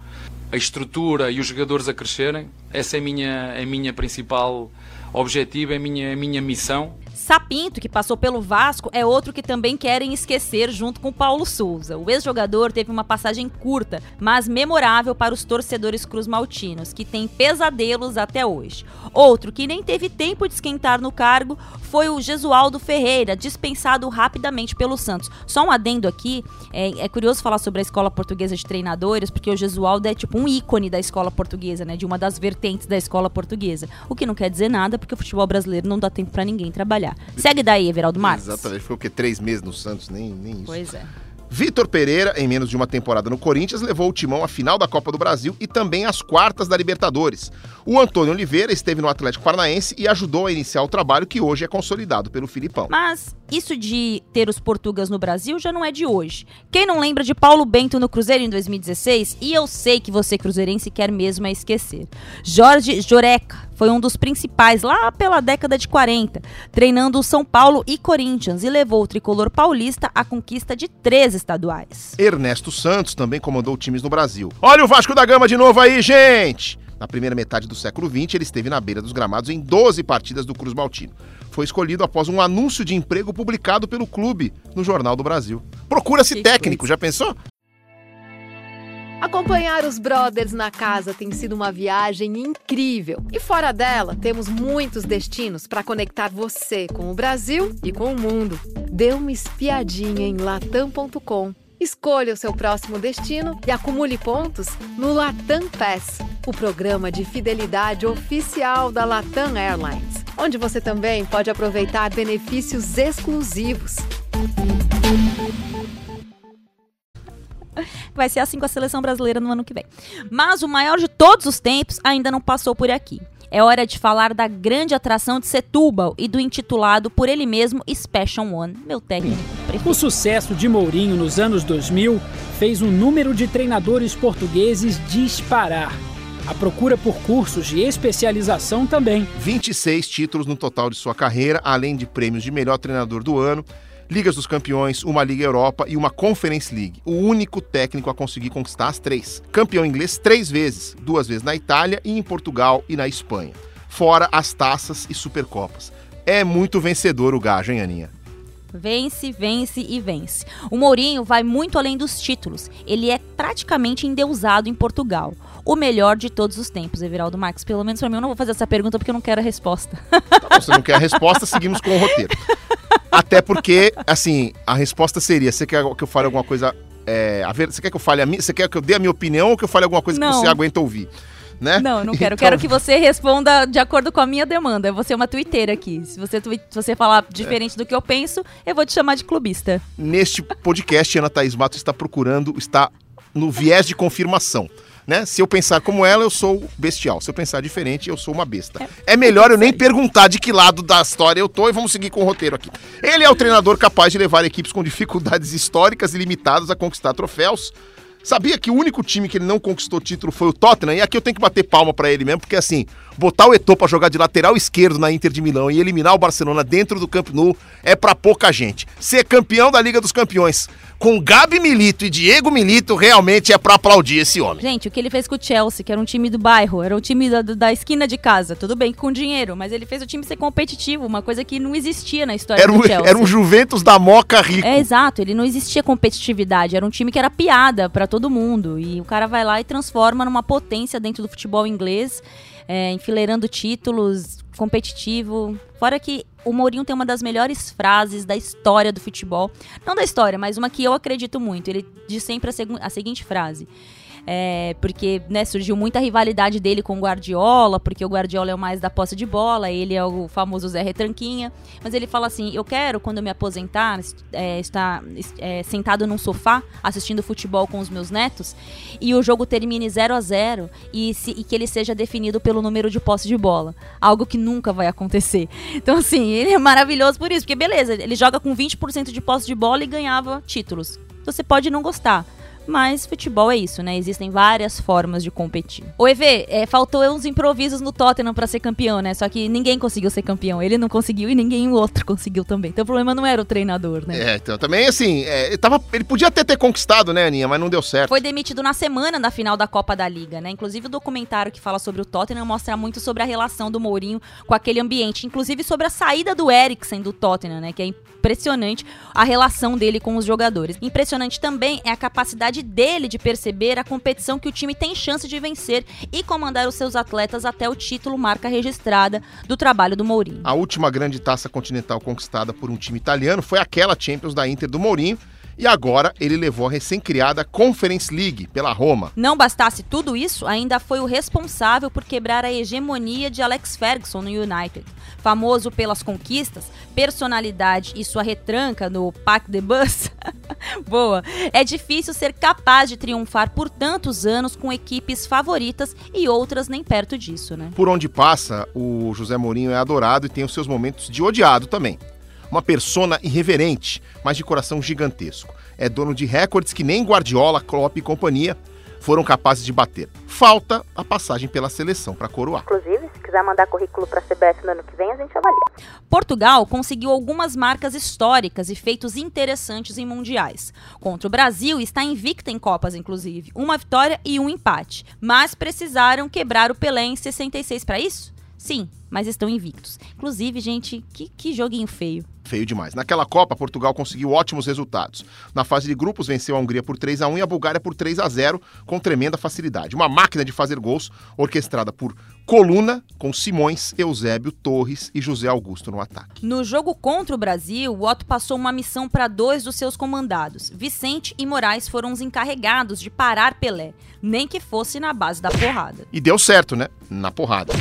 a estrutura e os jogadores a crescerem. Essa é a minha, a minha principal objetivo, é a minha, a minha missão. Sapinto, que passou pelo Vasco, é outro que também querem esquecer junto com Paulo Souza. O ex-jogador teve uma passagem curta, mas memorável para os torcedores cruzmaltinos, que têm pesadelos até hoje. Outro que nem teve tempo de esquentar no cargo foi o Gesualdo Ferreira, dispensado rapidamente pelo Santos. Só um adendo aqui, é, é curioso falar sobre a escola portuguesa de treinadores, porque o Gesualdo é tipo um ícone da escola portuguesa, né? De uma das vertentes da escola portuguesa. O que não quer dizer nada, porque o futebol brasileiro não dá tempo para ninguém trabalhar. Segue daí, Everaldo Marques. Exatamente, foi o que? Três meses no Santos, nem, nem isso. Pois é. Vitor Pereira, em menos de uma temporada no Corinthians, levou o timão à final da Copa do Brasil e também às quartas da Libertadores. O Antônio Oliveira esteve no Atlético Paranaense e ajudou a iniciar o trabalho que hoje é consolidado pelo Filipão. Mas isso de ter os portugas no Brasil já não é de hoje. Quem não lembra de Paulo Bento no Cruzeiro em 2016? E eu sei que você, cruzeirense, quer mesmo é esquecer. Jorge Joreca foi um dos principais lá pela década de 40, treinando o São Paulo e Corinthians e levou o tricolor paulista à conquista de três estaduais. Ernesto Santos também comandou times no Brasil. Olha o Vasco da Gama de novo aí, gente! Na primeira metade do século XX, ele esteve na beira dos gramados em 12 partidas do Cruz Maltino. Foi escolhido após um anúncio de emprego publicado pelo clube no Jornal do Brasil. Procura-se técnico, já pensou? Acompanhar os brothers na casa tem sido uma viagem incrível. E fora dela, temos muitos destinos para conectar você com o Brasil e com o mundo. Dê uma espiadinha em latam.com. Escolha o seu próximo destino e acumule pontos no Latam Pass, o programa de fidelidade oficial da Latam Airlines, onde você também pode aproveitar benefícios exclusivos. Vai ser assim com a seleção brasileira no ano que vem. Mas o maior de todos os tempos ainda não passou por aqui. É hora de falar da grande atração de Setúbal e do intitulado por ele mesmo Special One, meu técnico preferido. O sucesso de Mourinho nos anos 2000 fez o número de treinadores portugueses disparar. A procura por cursos de especialização também. 26 títulos no total de sua carreira, além de prêmios de melhor treinador do ano, Ligas dos Campeões, uma Liga Europa e uma Conference League. O único técnico a conseguir conquistar as três. Campeão inglês três vezes, duas vezes na Itália e em Portugal e na Espanha. Fora as taças e supercopas. É muito vencedor o gajo, hein, Aninha? Vence, vence e vence. O Mourinho vai muito além dos títulos. Ele é praticamente endeusado em Portugal. O melhor de todos os tempos, Everaldo Marques. Pelo menos para mim, eu não vou fazer essa pergunta porque eu não quero a resposta. Tá você não quer a resposta, seguimos com o roteiro. Até porque, assim, a resposta seria: você quer que eu fale alguma coisa. É, a ver, você quer que eu fale a minha. Você quer que eu dê a minha opinião ou que eu fale alguma coisa Não. que você aguenta ouvir? Né? Não, não quero. Então- Quero que você responda de acordo com a minha demanda. Eu vou ser uma twitteira aqui. Se você, se você falar diferente do que eu penso, eu vou te chamar de clubista. Neste podcast, Ana Thaís Matos está procurando, está no viés de confirmação. né? Se eu pensar como ela, eu sou bestial. Se eu pensar diferente, eu sou uma besta. É melhor eu nem perguntar de que lado da história eu tô e vamos seguir com o roteiro aqui. Ele é o treinador capaz de levar equipes com dificuldades históricas e limitadas a conquistar troféus. Sabia que o único time que ele não conquistou título foi o Tottenham? E aqui eu tenho que bater palma pra ele mesmo, porque assim, botar o Eto'o pra jogar de lateral esquerdo na Inter de Milão e eliminar o Barcelona dentro do Camp Nou é pra pouca gente. Ser campeão da Liga dos Campeões com Gabi Milito e Diego Milito realmente é pra aplaudir esse homem. Gente, o que ele fez com o Chelsea, que era um time do bairro, era um time da, da esquina de casa, tudo bem, com dinheiro, mas ele fez o time ser competitivo, uma coisa que não existia na história Era do um, Chelsea. era um Juventus da Moca rico. É exato, ele não existia competitividade, era um time que era piada pra todo mundo. E o cara vai lá e transforma numa potência dentro do futebol inglês, é, enfileirando títulos, competitivo. Fora que o Mourinho tem uma das melhores frases da história do futebol. Não da história, mas uma que eu acredito muito. Ele diz sempre a, a seguinte frase. É, porque né, surgiu muita rivalidade dele com o Guardiola, porque o Guardiola é o mais da posse de bola, ele é o famoso Zé Retranquinha. Mas ele fala assim: eu quero, quando eu me aposentar, é, estar é, sentado num sofá assistindo futebol com os meus netos e o jogo termine 0 a 0 e, se- e que ele seja definido pelo número de posse de bola. Algo que nunca vai acontecer. Então, assim, ele é maravilhoso por isso, porque beleza, ele joga com 20% de posse de bola e ganhava títulos. Você pode não gostar. Mas futebol é isso, né? Existem várias formas de competir. O EV, é, faltou uns improvisos no Tottenham pra ser campeão, né? Só que ninguém conseguiu ser campeão. Ele não conseguiu e ninguém outro conseguiu também. Então o problema não era o treinador, né? É, então também assim, é, ele, tava, ele podia até ter conquistado, né, Aninha, mas não deu certo. Foi demitido na semana da final da Copa da Liga, né? Inclusive o documentário que fala sobre o Tottenham mostra muito sobre a relação do Mourinho com aquele ambiente, inclusive sobre a saída do Eriksen do Tottenham, né? Que é impressionante a relação dele com os jogadores. Impressionante também é a capacidade dele de perceber a competição que o time tem chance de vencer e comandar os seus atletas até o título marca registrada do trabalho do Mourinho. A última grande taça continental conquistada por um time italiano foi aquela Champions da Inter do Mourinho. E agora ele levou a recém-criada Conference League pela Roma. Não bastasse tudo isso, ainda foi o responsável por quebrar a hegemonia de Alex Ferguson no United. Famoso pelas conquistas, personalidade e sua retranca no Pack the Bus. Boa. É difícil ser capaz de triunfar por tantos anos com equipes favoritas e outras nem perto disso, né? Por onde passa, o José Mourinho é adorado e tem os seus momentos de odiado também. Uma persona irreverente, mas de coração gigantesco. É dono de recordes que nem Guardiola, Klopp e companhia foram capazes de bater. Falta a passagem pela seleção para coroar. Inclusive, se quiser mandar currículo pra CBF no ano que vem, a gente avalia. Portugal conseguiu algumas marcas históricas e feitos interessantes em mundiais. Contra o Brasil, está invicta em Copas, inclusive. Uma vitória e um empate. Mas precisaram quebrar o Pelé em 66 para isso? Sim, mas estão invictos. Inclusive, gente, que, que joguinho feio. Feio demais. Naquela Copa, Portugal conseguiu ótimos resultados. Na fase de grupos, venceu a Hungria por 3 a 1 e a Bulgária por 3 a 0 com tremenda facilidade. Uma máquina de fazer gols, orquestrada por Coluna, com Simões, Eusébio, Torres e José Augusto no ataque. No jogo contra o Brasil, o Otto passou uma missão para dois dos seus comandados. Vicente e Moraes foram os encarregados de parar Pelé, nem que fosse na base da porrada. E deu certo, né? Na porrada.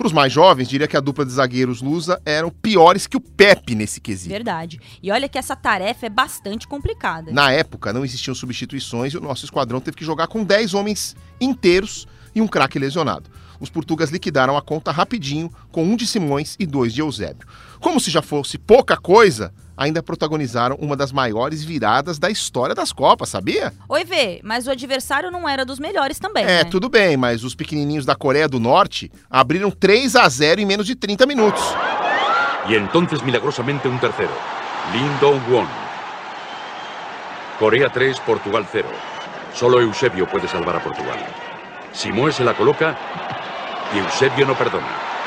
Para os mais jovens, diria que a dupla de zagueiros Lusa eram piores que o Pepe nesse quesito. Verdade. E olha que essa tarefa é bastante complicada. Na época, não existiam substituições e o nosso esquadrão teve que jogar com 10 homens inteiros e um craque lesionado. Os portugueses liquidaram a conta rapidinho, com um de Simões e dois de Eusébio. Como se já fosse pouca coisa, ainda protagonizaram uma das maiores viradas da história das Copas, sabia? Oi, Vê, mas o adversário não era dos melhores também, É, né? tudo bem, mas os pequenininhos da Coreia do Norte abriram 3 a 0 em menos de 30 minutos. Y entonces milagrosamente un tercero. Lin Dong-won. Corea 3, Portugal 0. Solo Eusebio puede salvar a Portugal. Simón se la coloca y Eusebio no perdona.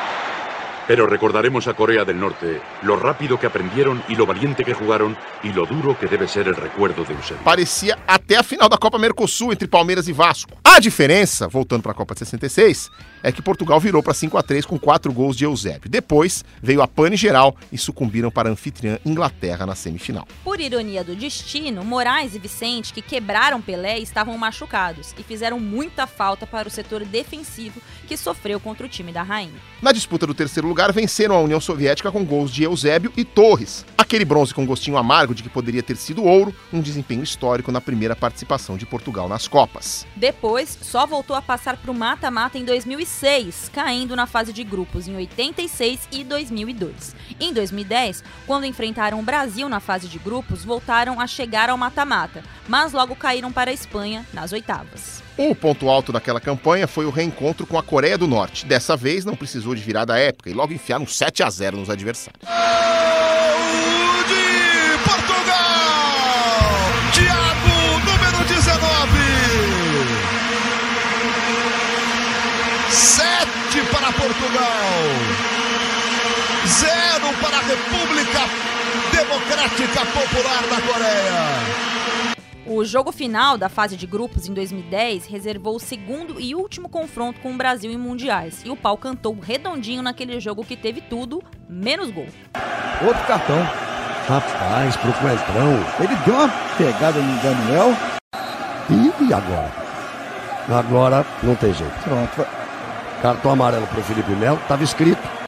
Pero recordaremos a Corea del Norte lo rápido que aprendieron y lo valiente que jugaron y lo duro que debe ser el recuerdo de Eusebio. Parecia até a final da Copa Mercosul entre Palmeiras e Vasco. A diferença, voltando para a Copa de 66, é que Portugal virou para 5 a 3 com quatro gols de Eusébio. Depois veio a pane geral e sucumbiram para a anfitriã Inglaterra na semifinal. Por ironia do destino, Moraes e Vicente, que quebraram Pelé, estavam machucados e fizeram muita falta para o setor defensivo que sofreu contra o time da Rainha. Na disputa do terceiro lugar venceram a União Soviética com gols de Eusébio e Torres. Aquele bronze com gostinho amargo de que poderia ter sido ouro, um desempenho histórico na primeira participação de Portugal nas Copas. Depois, só voltou a passar para o mata-mata em 2006, caindo na fase de grupos em 86 e 2002. Em 2010, quando enfrentaram o Brasil na fase de grupos, voltaram a chegar ao mata-mata, mas logo caíram para a Espanha nas oitavas. O ponto alto daquela campanha foi o reencontro com a Coreia do Norte. Dessa vez não precisou de virada épica e logo enfiaram 7 a 0 nos adversários. de Portugal! Thiago, número 19. Sete para Portugal. Zero para a República Democrática Popular da Coreia. O jogo final da fase de grupos em 2010 reservou o segundo e último confronto com o Brasil em mundiais. E o pau cantou redondinho naquele jogo que teve tudo, menos gol. Outro cartão. Rapaz, pro Coeltrão. Ele deu uma pegada no Daniel. E agora? Agora não tem jeito. Pronto. Cartão amarelo pro Felipe Melo. Tava escrito.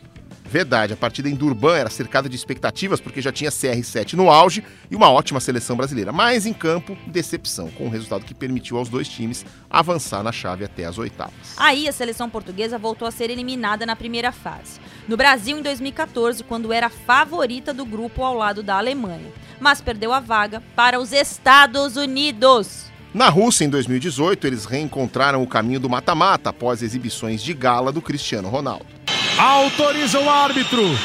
Verdade, a partida em Durban era cercada de expectativas porque já tinha CR7 no auge e uma ótima seleção brasileira. Mas em campo, decepção, com um resultado que permitiu aos dois times avançar na chave até as oitavas. Aí a seleção portuguesa voltou a ser eliminada na primeira fase. No Brasil, em 2014, quando era favorita do grupo ao lado da Alemanha. Mas perdeu a vaga para os Estados Unidos. Na Rússia, em 2018, eles reencontraram o caminho do mata-mata após exibições de gala do Cristiano Ronaldo. Autoriza o árbitro.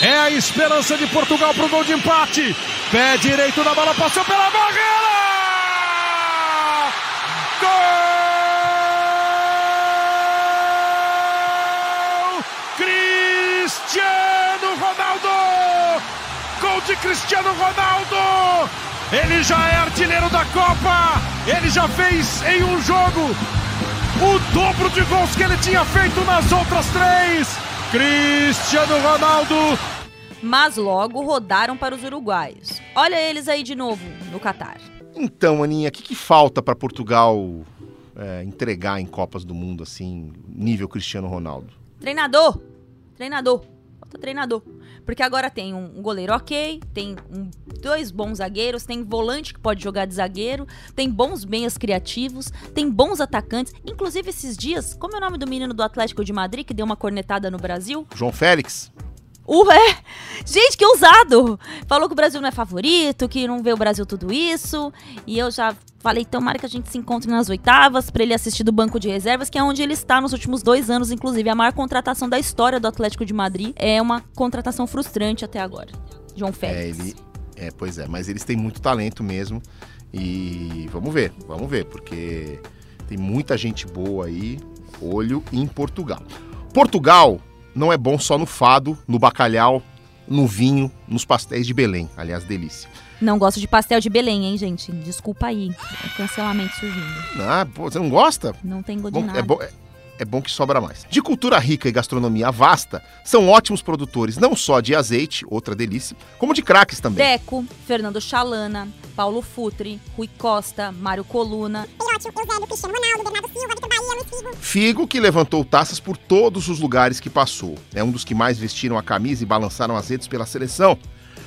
É a esperança de Portugal para o gol de empate. Pé direito da bola, passou pela barreira! Gol! Cristiano Ronaldo! Gol de Cristiano Ronaldo! Ele já é artilheiro da Copa! Ele já fez em um jogo o dobro de gols que ele tinha feito nas outras três. Cristiano Ronaldo. Mas logo rodaram para os uruguaios. Olha eles aí de novo no Catar. Então, Aninha, o que, que falta para Portugal é, entregar em Copas do Mundo, assim, nível Cristiano Ronaldo? Treinador! Treinador! Falta treinador. Porque agora tem um goleiro ok, tem um, dois bons zagueiros, tem volante que pode jogar de zagueiro, tem bons meias criativos, tem bons atacantes. Inclusive, esses dias, como é o nome do menino do Atlético de Madrid que deu uma cornetada no Brasil? João Félix. Ué! Gente, que ousado! Falou que o Brasil não é favorito, que não vê o Brasil tudo isso. E eu já falei, tomara que a gente se encontre nas oitavas para ele assistir do banco de reservas, que é onde ele está nos últimos dois anos, inclusive. A maior contratação da história do Atlético de Madrid. É uma contratação frustrante até agora. João Félix. É, ele. É, pois é, mas eles têm muito talento mesmo. E vamos ver, vamos ver, porque tem muita gente boa aí. Olho em Portugal. Portugal não é bom só no fado, no bacalhau, no vinho, nos pastéis de Belém. Aliás, delícia. Não gosto de pastel de Belém, hein, gente? Desculpa aí. É cancelamento surgindo. Ah, pô, você não gosta? Não tem gosto de nada. é, é, é bom que sobra mais. De cultura rica e gastronomia vasta, são ótimos produtores não só de azeite, outra delícia, como de craques também. Deco, Fernando Chalana, Paulo Futre, Rui Costa, Mário Coluna. Eusébio, Cristiano Ronaldo, Bernardo Silva, Vitor Bahia, Luiz Figo. Figo que levantou taças por todos os lugares que passou. É um dos que mais vestiram a camisa e balançaram as redes pela seleção.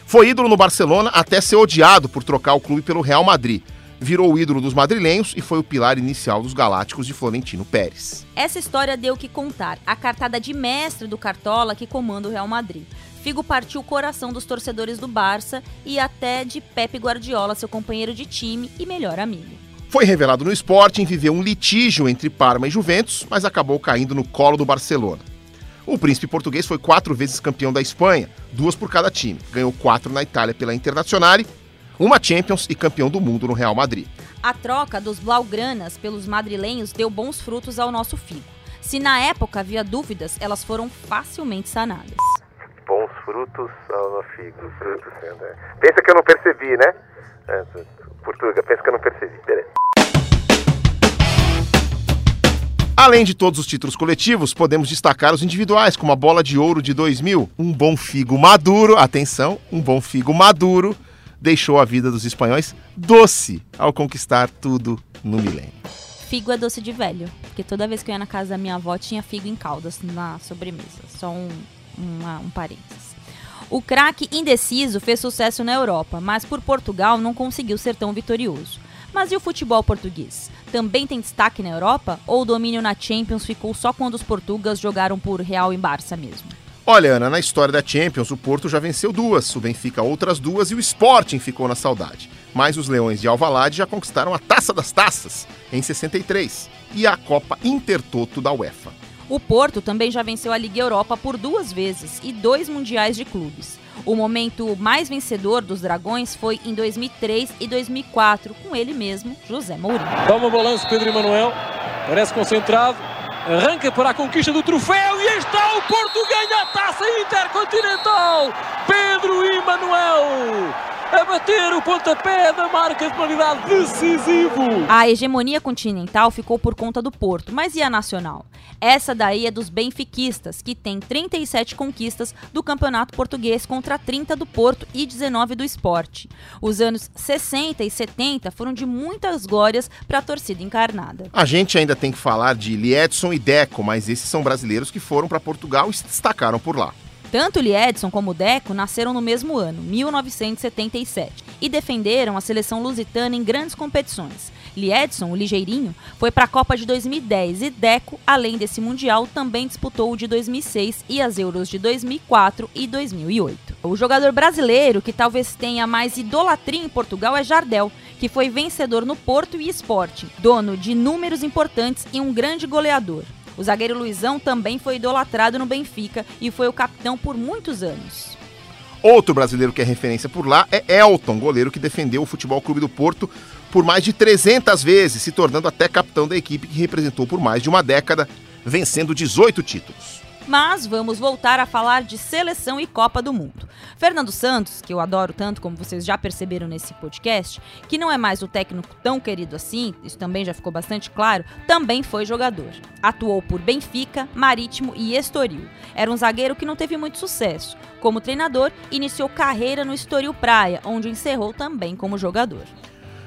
Foi ídolo no Barcelona até ser odiado por trocar o clube pelo Real Madrid. Virou o ídolo dos madrilenhos e foi o pilar inicial dos Galácticos de Florentino Pérez. Essa história deu o que contar. A cartada de mestre do Cartola que comanda o Real Madrid. Figo partiu o coração dos torcedores do Barça e até de Pepe Guardiola, seu companheiro de time e melhor amigo. Foi revelado no Sporting, viveu um litígio entre Parma e Juventus, mas acabou caindo no colo do Barcelona. O príncipe português foi quatro vezes campeão da Espanha, duas por cada time. Ganhou quatro na Itália pela Internazionale, uma Champions e campeão do mundo no Real Madrid. A troca dos Blaugranas pelos madrilenhos deu bons frutos ao nosso Figo. Se na época havia dúvidas, elas foram facilmente sanadas. Bons frutos ao figo. Frutos, né? Pensa que eu não percebi, né? É, Portuga, pensa que eu não percebi. Beleza. Além de todos os títulos coletivos, podemos destacar os individuais, como a bola de ouro de 2000. Um bom figo maduro, atenção, um bom figo maduro deixou a vida dos espanhóis doce ao conquistar tudo no milênio. Figo é doce de velho. Porque toda vez que eu ia na casa da minha avó tinha figo em caldas na sobremesa. Só um, uma, um parênteses. O craque indeciso fez sucesso na Europa, mas por Portugal não conseguiu ser tão vitorioso. Mas e o futebol português? Também tem destaque na Europa? Ou o domínio na Champions ficou só quando os portugueses jogaram por Real e Barça mesmo? Olha, Ana, na história da Champions, o Porto já venceu duas, o Benfica outras duas e o Sporting ficou na saudade. Mas os Leões de Alvalade já conquistaram a Taça das Taças, em 63, e a Copa Intertoto da UEFA. O Porto também já venceu a Liga Europa por duas vezes e dois mundiais de clubes. O momento mais vencedor dos Dragões foi em 2003 e 2004, com ele mesmo, José Mourinho. Toma o balanço Pedro Emanuel, parece concentrado, arranca para a conquista do troféu e está o Porto ganha a taça intercontinental. Pedro Emanuel a bater o pontapé da marca de qualidade decisivo. A hegemonia continental ficou por conta do Porto, mas e a nacional? Essa daí é dos benfiquistas, que tem 37 conquistas do Campeonato Português contra 30 do Porto e 19 do Esporte. Os anos 60 e 70 foram de muitas glórias para a torcida encarnada. A gente ainda tem que falar de Liedson e Deco, mas esses são brasileiros que foram para Portugal e se destacaram por lá. Tanto Liedson como Deco nasceram no mesmo ano, 1977, e defenderam a seleção lusitana em grandes competições. Liedson, o ligeirinho, foi para a Copa de 2010 e Deco, além desse Mundial, também disputou o de 2006 e as Euros de 2004 e 2008. O jogador brasileiro que talvez tenha mais idolatria em Portugal é Jardel, que foi vencedor no Porto e Esporte, dono de números importantes e um grande goleador. O zagueiro Luizão também foi idolatrado no Benfica e foi o capitão por muitos anos. Outro brasileiro que é referência por lá é Elton, goleiro que defendeu o Futebol Clube do Porto por mais de 300 vezes, se tornando até capitão da equipe que representou por mais de uma década, vencendo 18 títulos. Mas vamos voltar a falar de seleção e Copa do Mundo. Fernando Santos, que eu adoro tanto, como vocês já perceberam nesse podcast, que não é mais o técnico tão querido assim, isso também já ficou bastante claro, também foi jogador. Atuou por Benfica, Marítimo e Estoril. Era um zagueiro que não teve muito sucesso. Como treinador, iniciou carreira no Estoril Praia, onde encerrou também como jogador.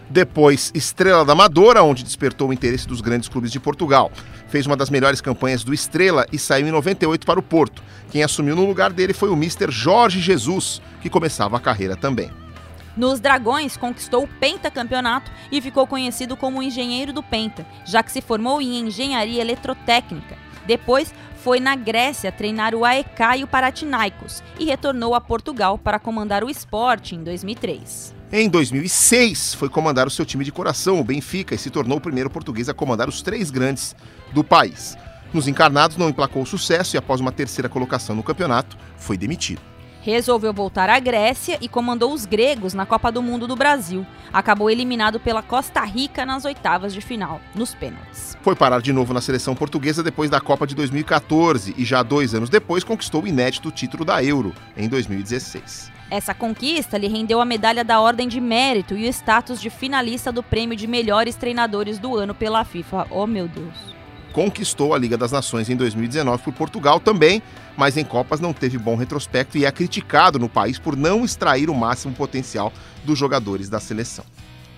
Depois, Estrela da Amadora, onde despertou o interesse dos grandes clubes de Portugal. Fez uma das melhores campanhas do Estrela e saiu em 98 para o Porto. Quem assumiu no lugar dele foi o Mister Jorge Jesus, que começava a carreira também. Nos Dragões, conquistou o pentacampeonato e ficou conhecido como engenheiro do Penta, já que se formou em engenharia eletrotécnica. Depois, foi na Grécia treinar o AEK e o Paratinaikos e retornou a Portugal para comandar o esporte em 2003. Em 2006, foi comandar o seu time de coração, o Benfica, e se tornou o primeiro português a comandar os três grandes do país. Nos encarnados, não emplacou sucesso e, após uma terceira colocação no campeonato, foi demitido. Resolveu voltar à Grécia e comandou os gregos na Copa do Mundo do Brasil. Acabou eliminado pela Costa Rica nas oitavas de final, nos pênaltis. Foi parar de novo na seleção portuguesa depois da Copa de 2014 e, já dois anos depois, conquistou o inédito título da Euro, em 2016. Essa conquista lhe rendeu a medalha da Ordem de Mérito e o status de finalista do prêmio de melhores treinadores do ano pela FIFA. Oh, meu Deus. Conquistou a Liga das Nações em 2019 por Portugal também, mas em Copas não teve bom retrospecto e é criticado no país por não extrair o máximo potencial dos jogadores da seleção.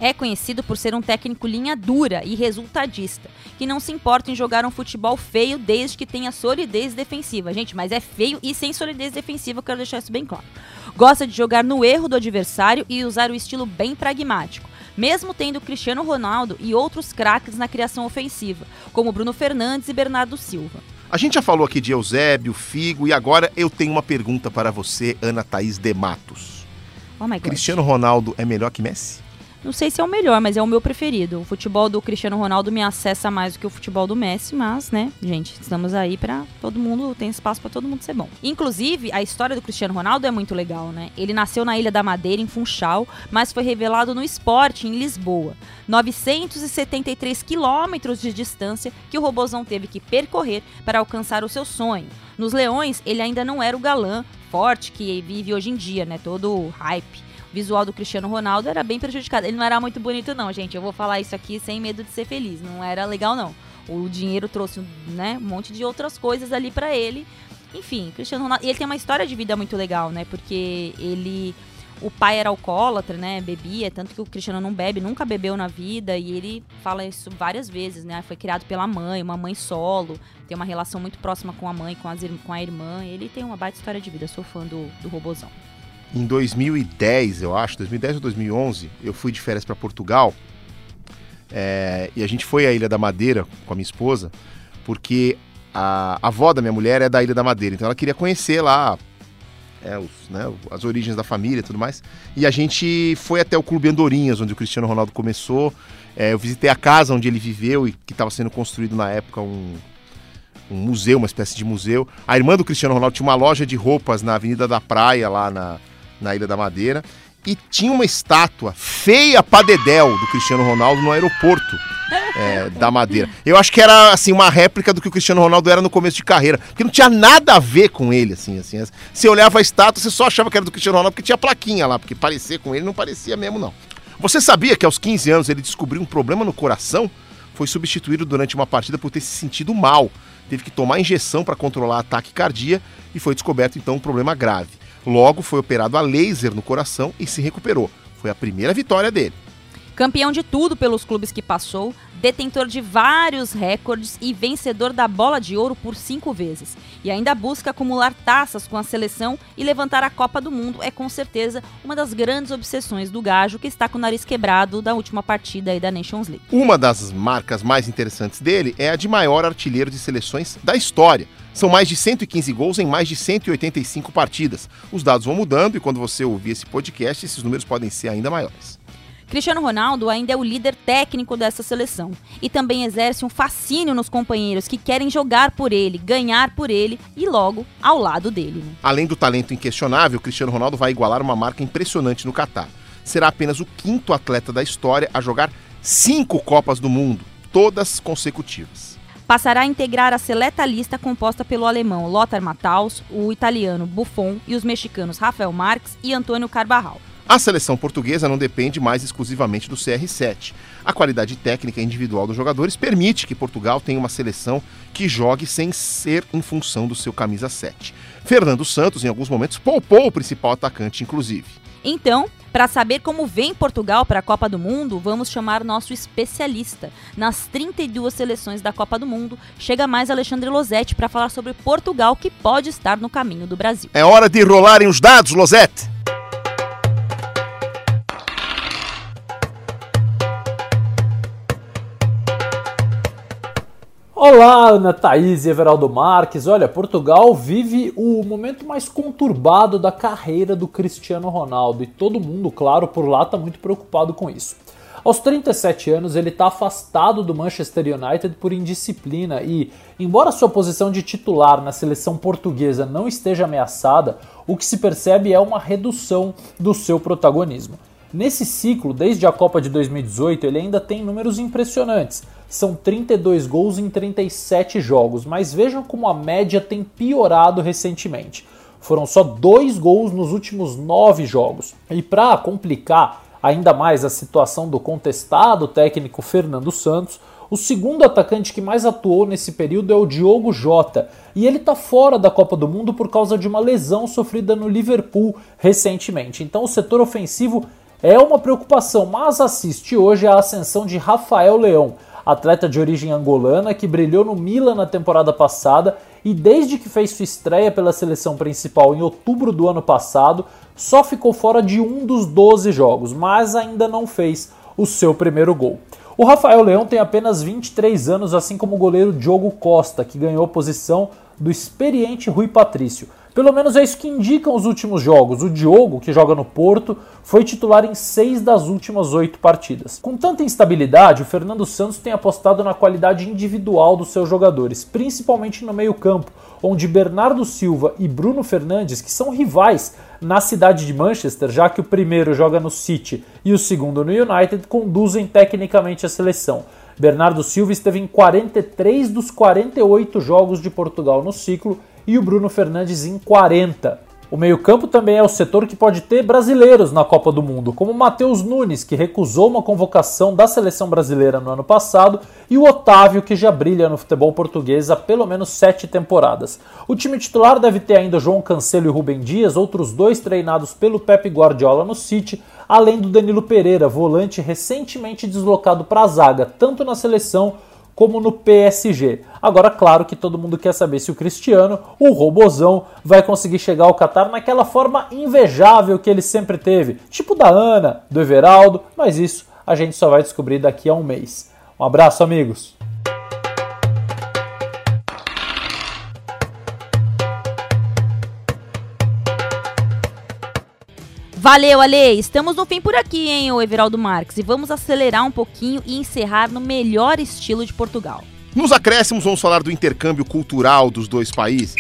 É conhecido por ser um técnico linha dura e resultadista, que não se importa em jogar um futebol feio desde que tenha solidez defensiva. Gente, mas é feio e sem solidez defensiva, eu quero deixar isso bem claro. Gosta de jogar no erro do adversário e usar o estilo bem pragmático, mesmo tendo Cristiano Ronaldo e outros craques na criação ofensiva, como Bruno Fernandes e Bernardo Silva. A gente já falou aqui de Eusébio, Figo e agora eu tenho uma pergunta para você, Ana Thaís de Matos. Oh. Cristiano Ronaldo é melhor que Messi? Não sei se é o melhor, mas é o meu preferido. O futebol do Cristiano Ronaldo me acessa mais do que o futebol do Messi, mas, né, gente, estamos aí para todo mundo, tem espaço para todo mundo ser bom. Inclusive, a história do Cristiano Ronaldo é muito legal, né? Ele nasceu na Ilha da Madeira, em Funchal, mas foi revelado no esporte, em Lisboa. 973 quilômetros de distância que o robozão teve que percorrer para alcançar o seu sonho. Nos Leões, ele ainda não era o galã forte que vive hoje em dia, né? Todo hype visual do Cristiano Ronaldo era bem prejudicado. Ele não era muito bonito, não, gente. Eu vou falar isso aqui sem medo de ser feliz. Não era legal, não. O dinheiro trouxe né, um monte de outras coisas ali para ele. Enfim, Cristiano Ronaldo. E ele tem uma história de vida muito legal, né? Porque ele o pai era alcoólatra, né? Bebia, tanto que o Cristiano não bebe, nunca bebeu na vida, e ele fala isso várias vezes, né? Foi criado pela mãe, uma mãe solo, tem uma relação muito próxima com a mãe, com, as, com a irmã. Ele tem uma baita história de vida, sou fã do, do Robozão. Em 2010, eu acho, 2010 ou 2011, eu fui de férias para Portugal é, e a gente foi à Ilha da Madeira com a minha esposa, porque a, a avó da minha mulher é da Ilha da Madeira, então ela queria conhecer lá é, os, né, as origens da família e tudo mais. E a gente foi até o Clube Andorinhas, onde o Cristiano Ronaldo começou. É, eu visitei a casa onde ele viveu e que estava sendo construído na época um, um museu, uma espécie de museu. A irmã do Cristiano Ronaldo tinha uma loja de roupas na Avenida da Praia, lá na, na Ilha da Madeira e tinha uma estátua feia pra Dedéu do Cristiano Ronaldo no aeroporto é, da Madeira. Eu acho que era assim uma réplica do que o Cristiano Ronaldo era no começo de carreira, porque não tinha nada a ver com ele, assim, assim. Você olhava a estátua, você só achava que era do Cristiano Ronaldo porque tinha plaquinha lá, porque parecer com ele não parecia mesmo não. Você sabia que aos 15 anos ele descobriu um problema no coração? Foi substituído durante uma partida por ter se sentido mal. Teve que tomar injeção para controlar ataque cardíaco e foi descoberto então um problema grave. Logo, foi operado a laser no coração e se recuperou. Foi a primeira vitória dele. Campeão de tudo pelos clubes que passou, detentor de vários recordes e vencedor da bola de ouro por cinco vezes. E ainda busca acumular taças com a seleção e levantar a Copa do Mundo é com certeza uma das grandes obsessões do Gajo, que está com o nariz quebrado da última partida da Nations League. Uma das marcas mais interessantes dele é a de maior artilheiro de seleções da história. São mais de 115 gols em mais de 185 partidas. Os dados vão mudando e quando você ouvir esse podcast, esses números podem ser ainda maiores. Cristiano Ronaldo ainda é o líder técnico dessa seleção e também exerce um fascínio nos companheiros que querem jogar por ele, ganhar por ele e logo ao lado dele. Né? Além do talento inquestionável, Cristiano Ronaldo vai igualar uma marca impressionante no Catar. Será apenas o quinto atleta da história a jogar cinco Copas do Mundo, todas consecutivas passará a integrar a seleta lista composta pelo alemão Lothar Matthaus, o italiano Buffon e os mexicanos Rafael Marques e Antônio Carvajal. A seleção portuguesa não depende mais exclusivamente do CR7. A qualidade técnica individual dos jogadores permite que Portugal tenha uma seleção que jogue sem ser em função do seu camisa 7. Fernando Santos, em alguns momentos, poupou o principal atacante, inclusive. Então, para saber como vem Portugal para a Copa do Mundo, vamos chamar nosso especialista. Nas 32 seleções da Copa do Mundo, chega mais Alexandre Losetti para falar sobre Portugal que pode estar no caminho do Brasil. É hora de rolarem os dados, Losetti. Olá, Ana Thaís e Everaldo Marques. Olha, Portugal vive o momento mais conturbado da carreira do Cristiano Ronaldo e todo mundo, claro, por lá está muito preocupado com isso. Aos 37 anos, ele está afastado do Manchester United por indisciplina e, embora sua posição de titular na seleção portuguesa não esteja ameaçada, o que se percebe é uma redução do seu protagonismo. Nesse ciclo, desde a Copa de 2018, ele ainda tem números impressionantes. São 32 gols em 37 jogos, mas vejam como a média tem piorado recentemente. Foram só dois gols nos últimos nove jogos. E para complicar ainda mais a situação do contestado técnico Fernando Santos, o segundo atacante que mais atuou nesse período é o Diogo Jota, e ele está fora da Copa do Mundo por causa de uma lesão sofrida no Liverpool recentemente. Então o setor ofensivo é uma preocupação, mas assiste hoje a ascensão de Rafael Leão, atleta de origem angolana que brilhou no Milan na temporada passada e desde que fez sua estreia pela seleção principal em outubro do ano passado, só ficou fora de um dos 12 jogos, mas ainda não fez o seu primeiro gol. O Rafael Leão tem apenas 23 anos, assim como o goleiro Diogo Costa, que ganhou a posição do experiente Rui Patrício. Pelo menos é isso que indicam os últimos jogos. O Diogo, que joga no Porto, foi titular em seis das últimas oito partidas. Com tanta instabilidade, o Fernando Santos tem apostado na qualidade individual dos seus jogadores, principalmente no meio-campo, onde Bernardo Silva e Bruno Fernandes, que são rivais na cidade de Manchester, já que o primeiro joga no City e o segundo no United, conduzem tecnicamente a seleção. Bernardo Silva esteve em 43 dos 48 jogos de Portugal no ciclo e o Bruno Fernandes em 40. O meio-campo também é o setor que pode ter brasileiros na Copa do Mundo, como Matheus Nunes, que recusou uma convocação da seleção brasileira no ano passado, e o Otávio, que já brilha no futebol português há pelo menos sete temporadas. O time titular deve ter ainda João Cancelo e Rubem Dias, outros dois treinados pelo Pep Guardiola no City, além do Danilo Pereira, volante recentemente deslocado para a zaga, tanto na seleção como no PSG. Agora, claro que todo mundo quer saber se o Cristiano, o robozão, vai conseguir chegar ao Qatar naquela forma invejável que ele sempre teve, tipo da Ana, do Everaldo, mas isso a gente só vai descobrir daqui a um mês. Um abraço, amigos! Valeu, Ale! Estamos no fim por aqui, hein, o Everaldo Marques, e vamos acelerar um pouquinho e encerrar no melhor estilo de Portugal. Nos acréscimos, vamos falar do intercâmbio cultural dos dois países.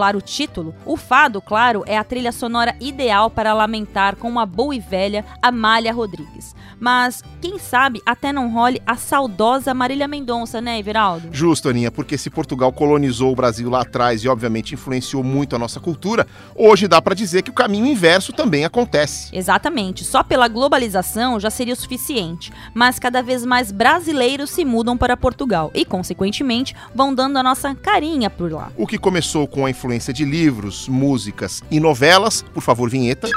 Rolar o título, o fado, claro, é a trilha sonora ideal para lamentar com uma boa e velha Amália Rodrigues. Mas, quem sabe, até não role a saudosa Marília Mendonça, né, Everaldo? Justo, Aninha, porque se Portugal colonizou o Brasil lá atrás e, obviamente, influenciou muito a nossa cultura, hoje dá para dizer que o caminho inverso também acontece. Exatamente. Só pela globalização já seria o suficiente. Mas cada vez mais brasileiros se mudam para Portugal e, consequentemente, vão dando a nossa carinha por lá. O que começou com a influência de livros, músicas e novelas, por favor, vinheta,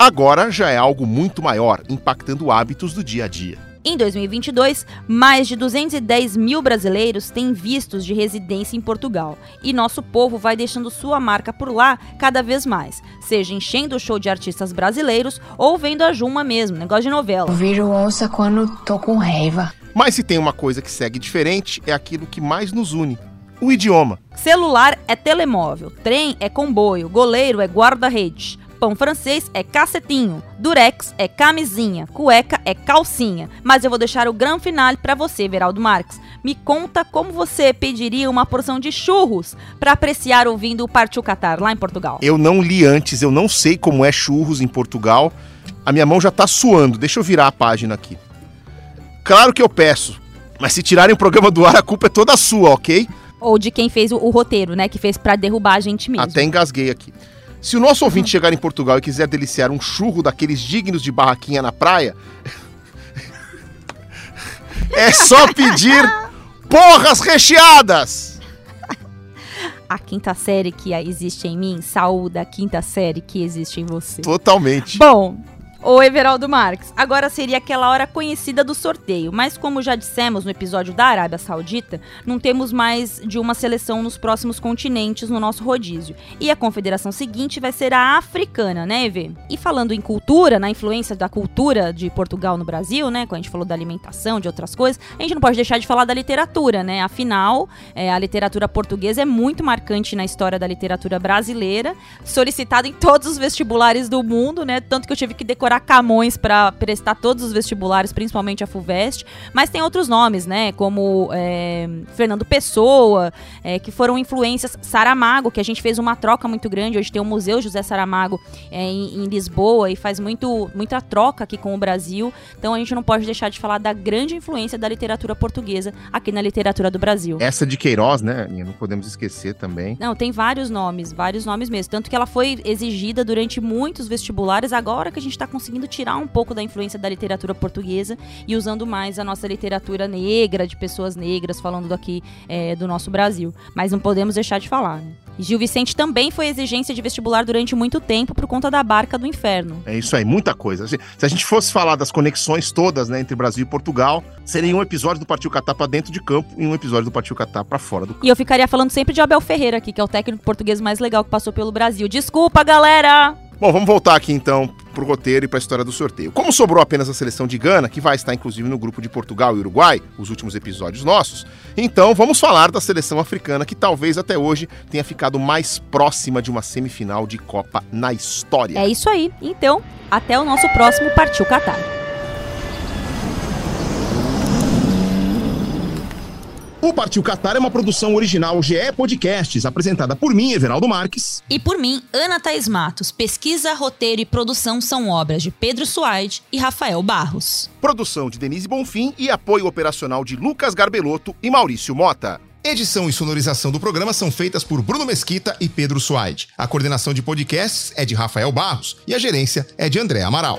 agora já é algo muito maior, impactando hábitos do dia a dia. Em 2022, mais de 210 mil brasileiros têm vistos de residência em Portugal. E nosso povo vai deixando sua marca por lá cada vez mais, seja enchendo o show de artistas brasileiros ou vendo a Juma mesmo, negócio de novela. Eu viro onça quando tô com raiva. Mas se tem uma coisa que segue diferente, é aquilo que mais nos une: o idioma. Celular é telemóvel, trem é comboio, goleiro é guarda-redes. Pão francês é cacetinho, durex é camisinha, cueca é calcinha. Mas eu vou deixar o grande final para você, Veraldo Marques. Me conta como você pediria uma porção de churros para apreciar ouvindo o Partiu Qatar lá em Portugal. Eu não li antes, eu não sei como é churros em Portugal. A minha mão já tá suando. Deixa eu virar a página aqui. Claro que eu peço, mas se tirarem o programa do ar, a culpa é toda sua, ok? Ou de quem fez o, o roteiro, né? Que fez para derrubar a gente mesmo. Até engasguei aqui. Se o nosso ouvinte chegar em Portugal e quiser deliciar um churro daqueles dignos de barraquinha na praia, é só pedir porras recheadas! A quinta série que existe em mim saúda a quinta série que existe em você. Totalmente. Bom, Ô Everaldo Marques, agora seria aquela hora conhecida do sorteio, mas como já dissemos no episódio da Arábia Saudita, não temos mais de uma seleção nos próximos continentes no nosso rodízio. E a confederação seguinte vai ser a africana, né, Eve? E falando em cultura, na influência da cultura de Portugal no Brasil, né, quando a gente falou da alimentação, de outras coisas, a gente não pode deixar de falar da literatura, né? Afinal, é, a literatura portuguesa é muito marcante na história da literatura brasileira, solicitada em todos os vestibulares do mundo, né? Tanto que eu tive que decorar Camões para prestar todos os vestibulares, principalmente a FUVEST, mas tem outros nomes, né, como é, Fernando Pessoa, é, que foram influências, Saramago, que a gente fez uma troca muito grande, hoje tem o Museu José Saramago é, em, em, Lisboa e faz muito, muita troca aqui com o Brasil, então a gente não pode deixar de falar da grande influência da literatura portuguesa aqui na literatura do Brasil. Essa de Queiroz, né, Aninha, não podemos esquecer também. Não, tem vários nomes, vários nomes mesmo, tanto que ela foi exigida durante muitos vestibulares, agora que a gente está conseguindo tirar um pouco da influência da literatura portuguesa e usando mais a nossa literatura negra, de pessoas negras, falando daqui é, do nosso Brasil. Mas não podemos deixar de falar. Né? Gil Vicente também foi exigência de vestibular durante muito tempo por conta da Barca do Inferno. É isso aí, muita coisa. Se a gente fosse falar das conexões todas né, entre Brasil e Portugal, seria um episódio do Partiu Catar para dentro de campo e um episódio do Partiu Catar para fora do campo. E eu ficaria falando sempre de Abel Ferreira aqui, que é o técnico português mais legal que passou pelo Brasil. Desculpa, galera! Bom, vamos voltar aqui então pro roteiro e para a história do sorteio. Como sobrou apenas a seleção de Gana, que vai estar inclusive no grupo de Portugal e Uruguai, os últimos episódios nossos, então vamos falar da seleção africana que talvez até hoje tenha ficado mais próxima de uma semifinal de Copa na história. É isso aí. Então, até o nosso próximo Partiu Qatar. O Partiu Qatar é uma produção original GE Podcasts, apresentada por mim, Everaldo Marques. E por mim, Ana Thaís Matos. Pesquisa, roteiro e produção são obras de Pedro Suaide e Rafael Barros. Produção de Denise Bonfim e apoio operacional de Lucas Garbelotto e Maurício Mota. Edição e sonorização do programa são feitas por Bruno Mesquita e Pedro Suaide. A coordenação de podcasts é de Rafael Barros e a gerência é de André Amaral.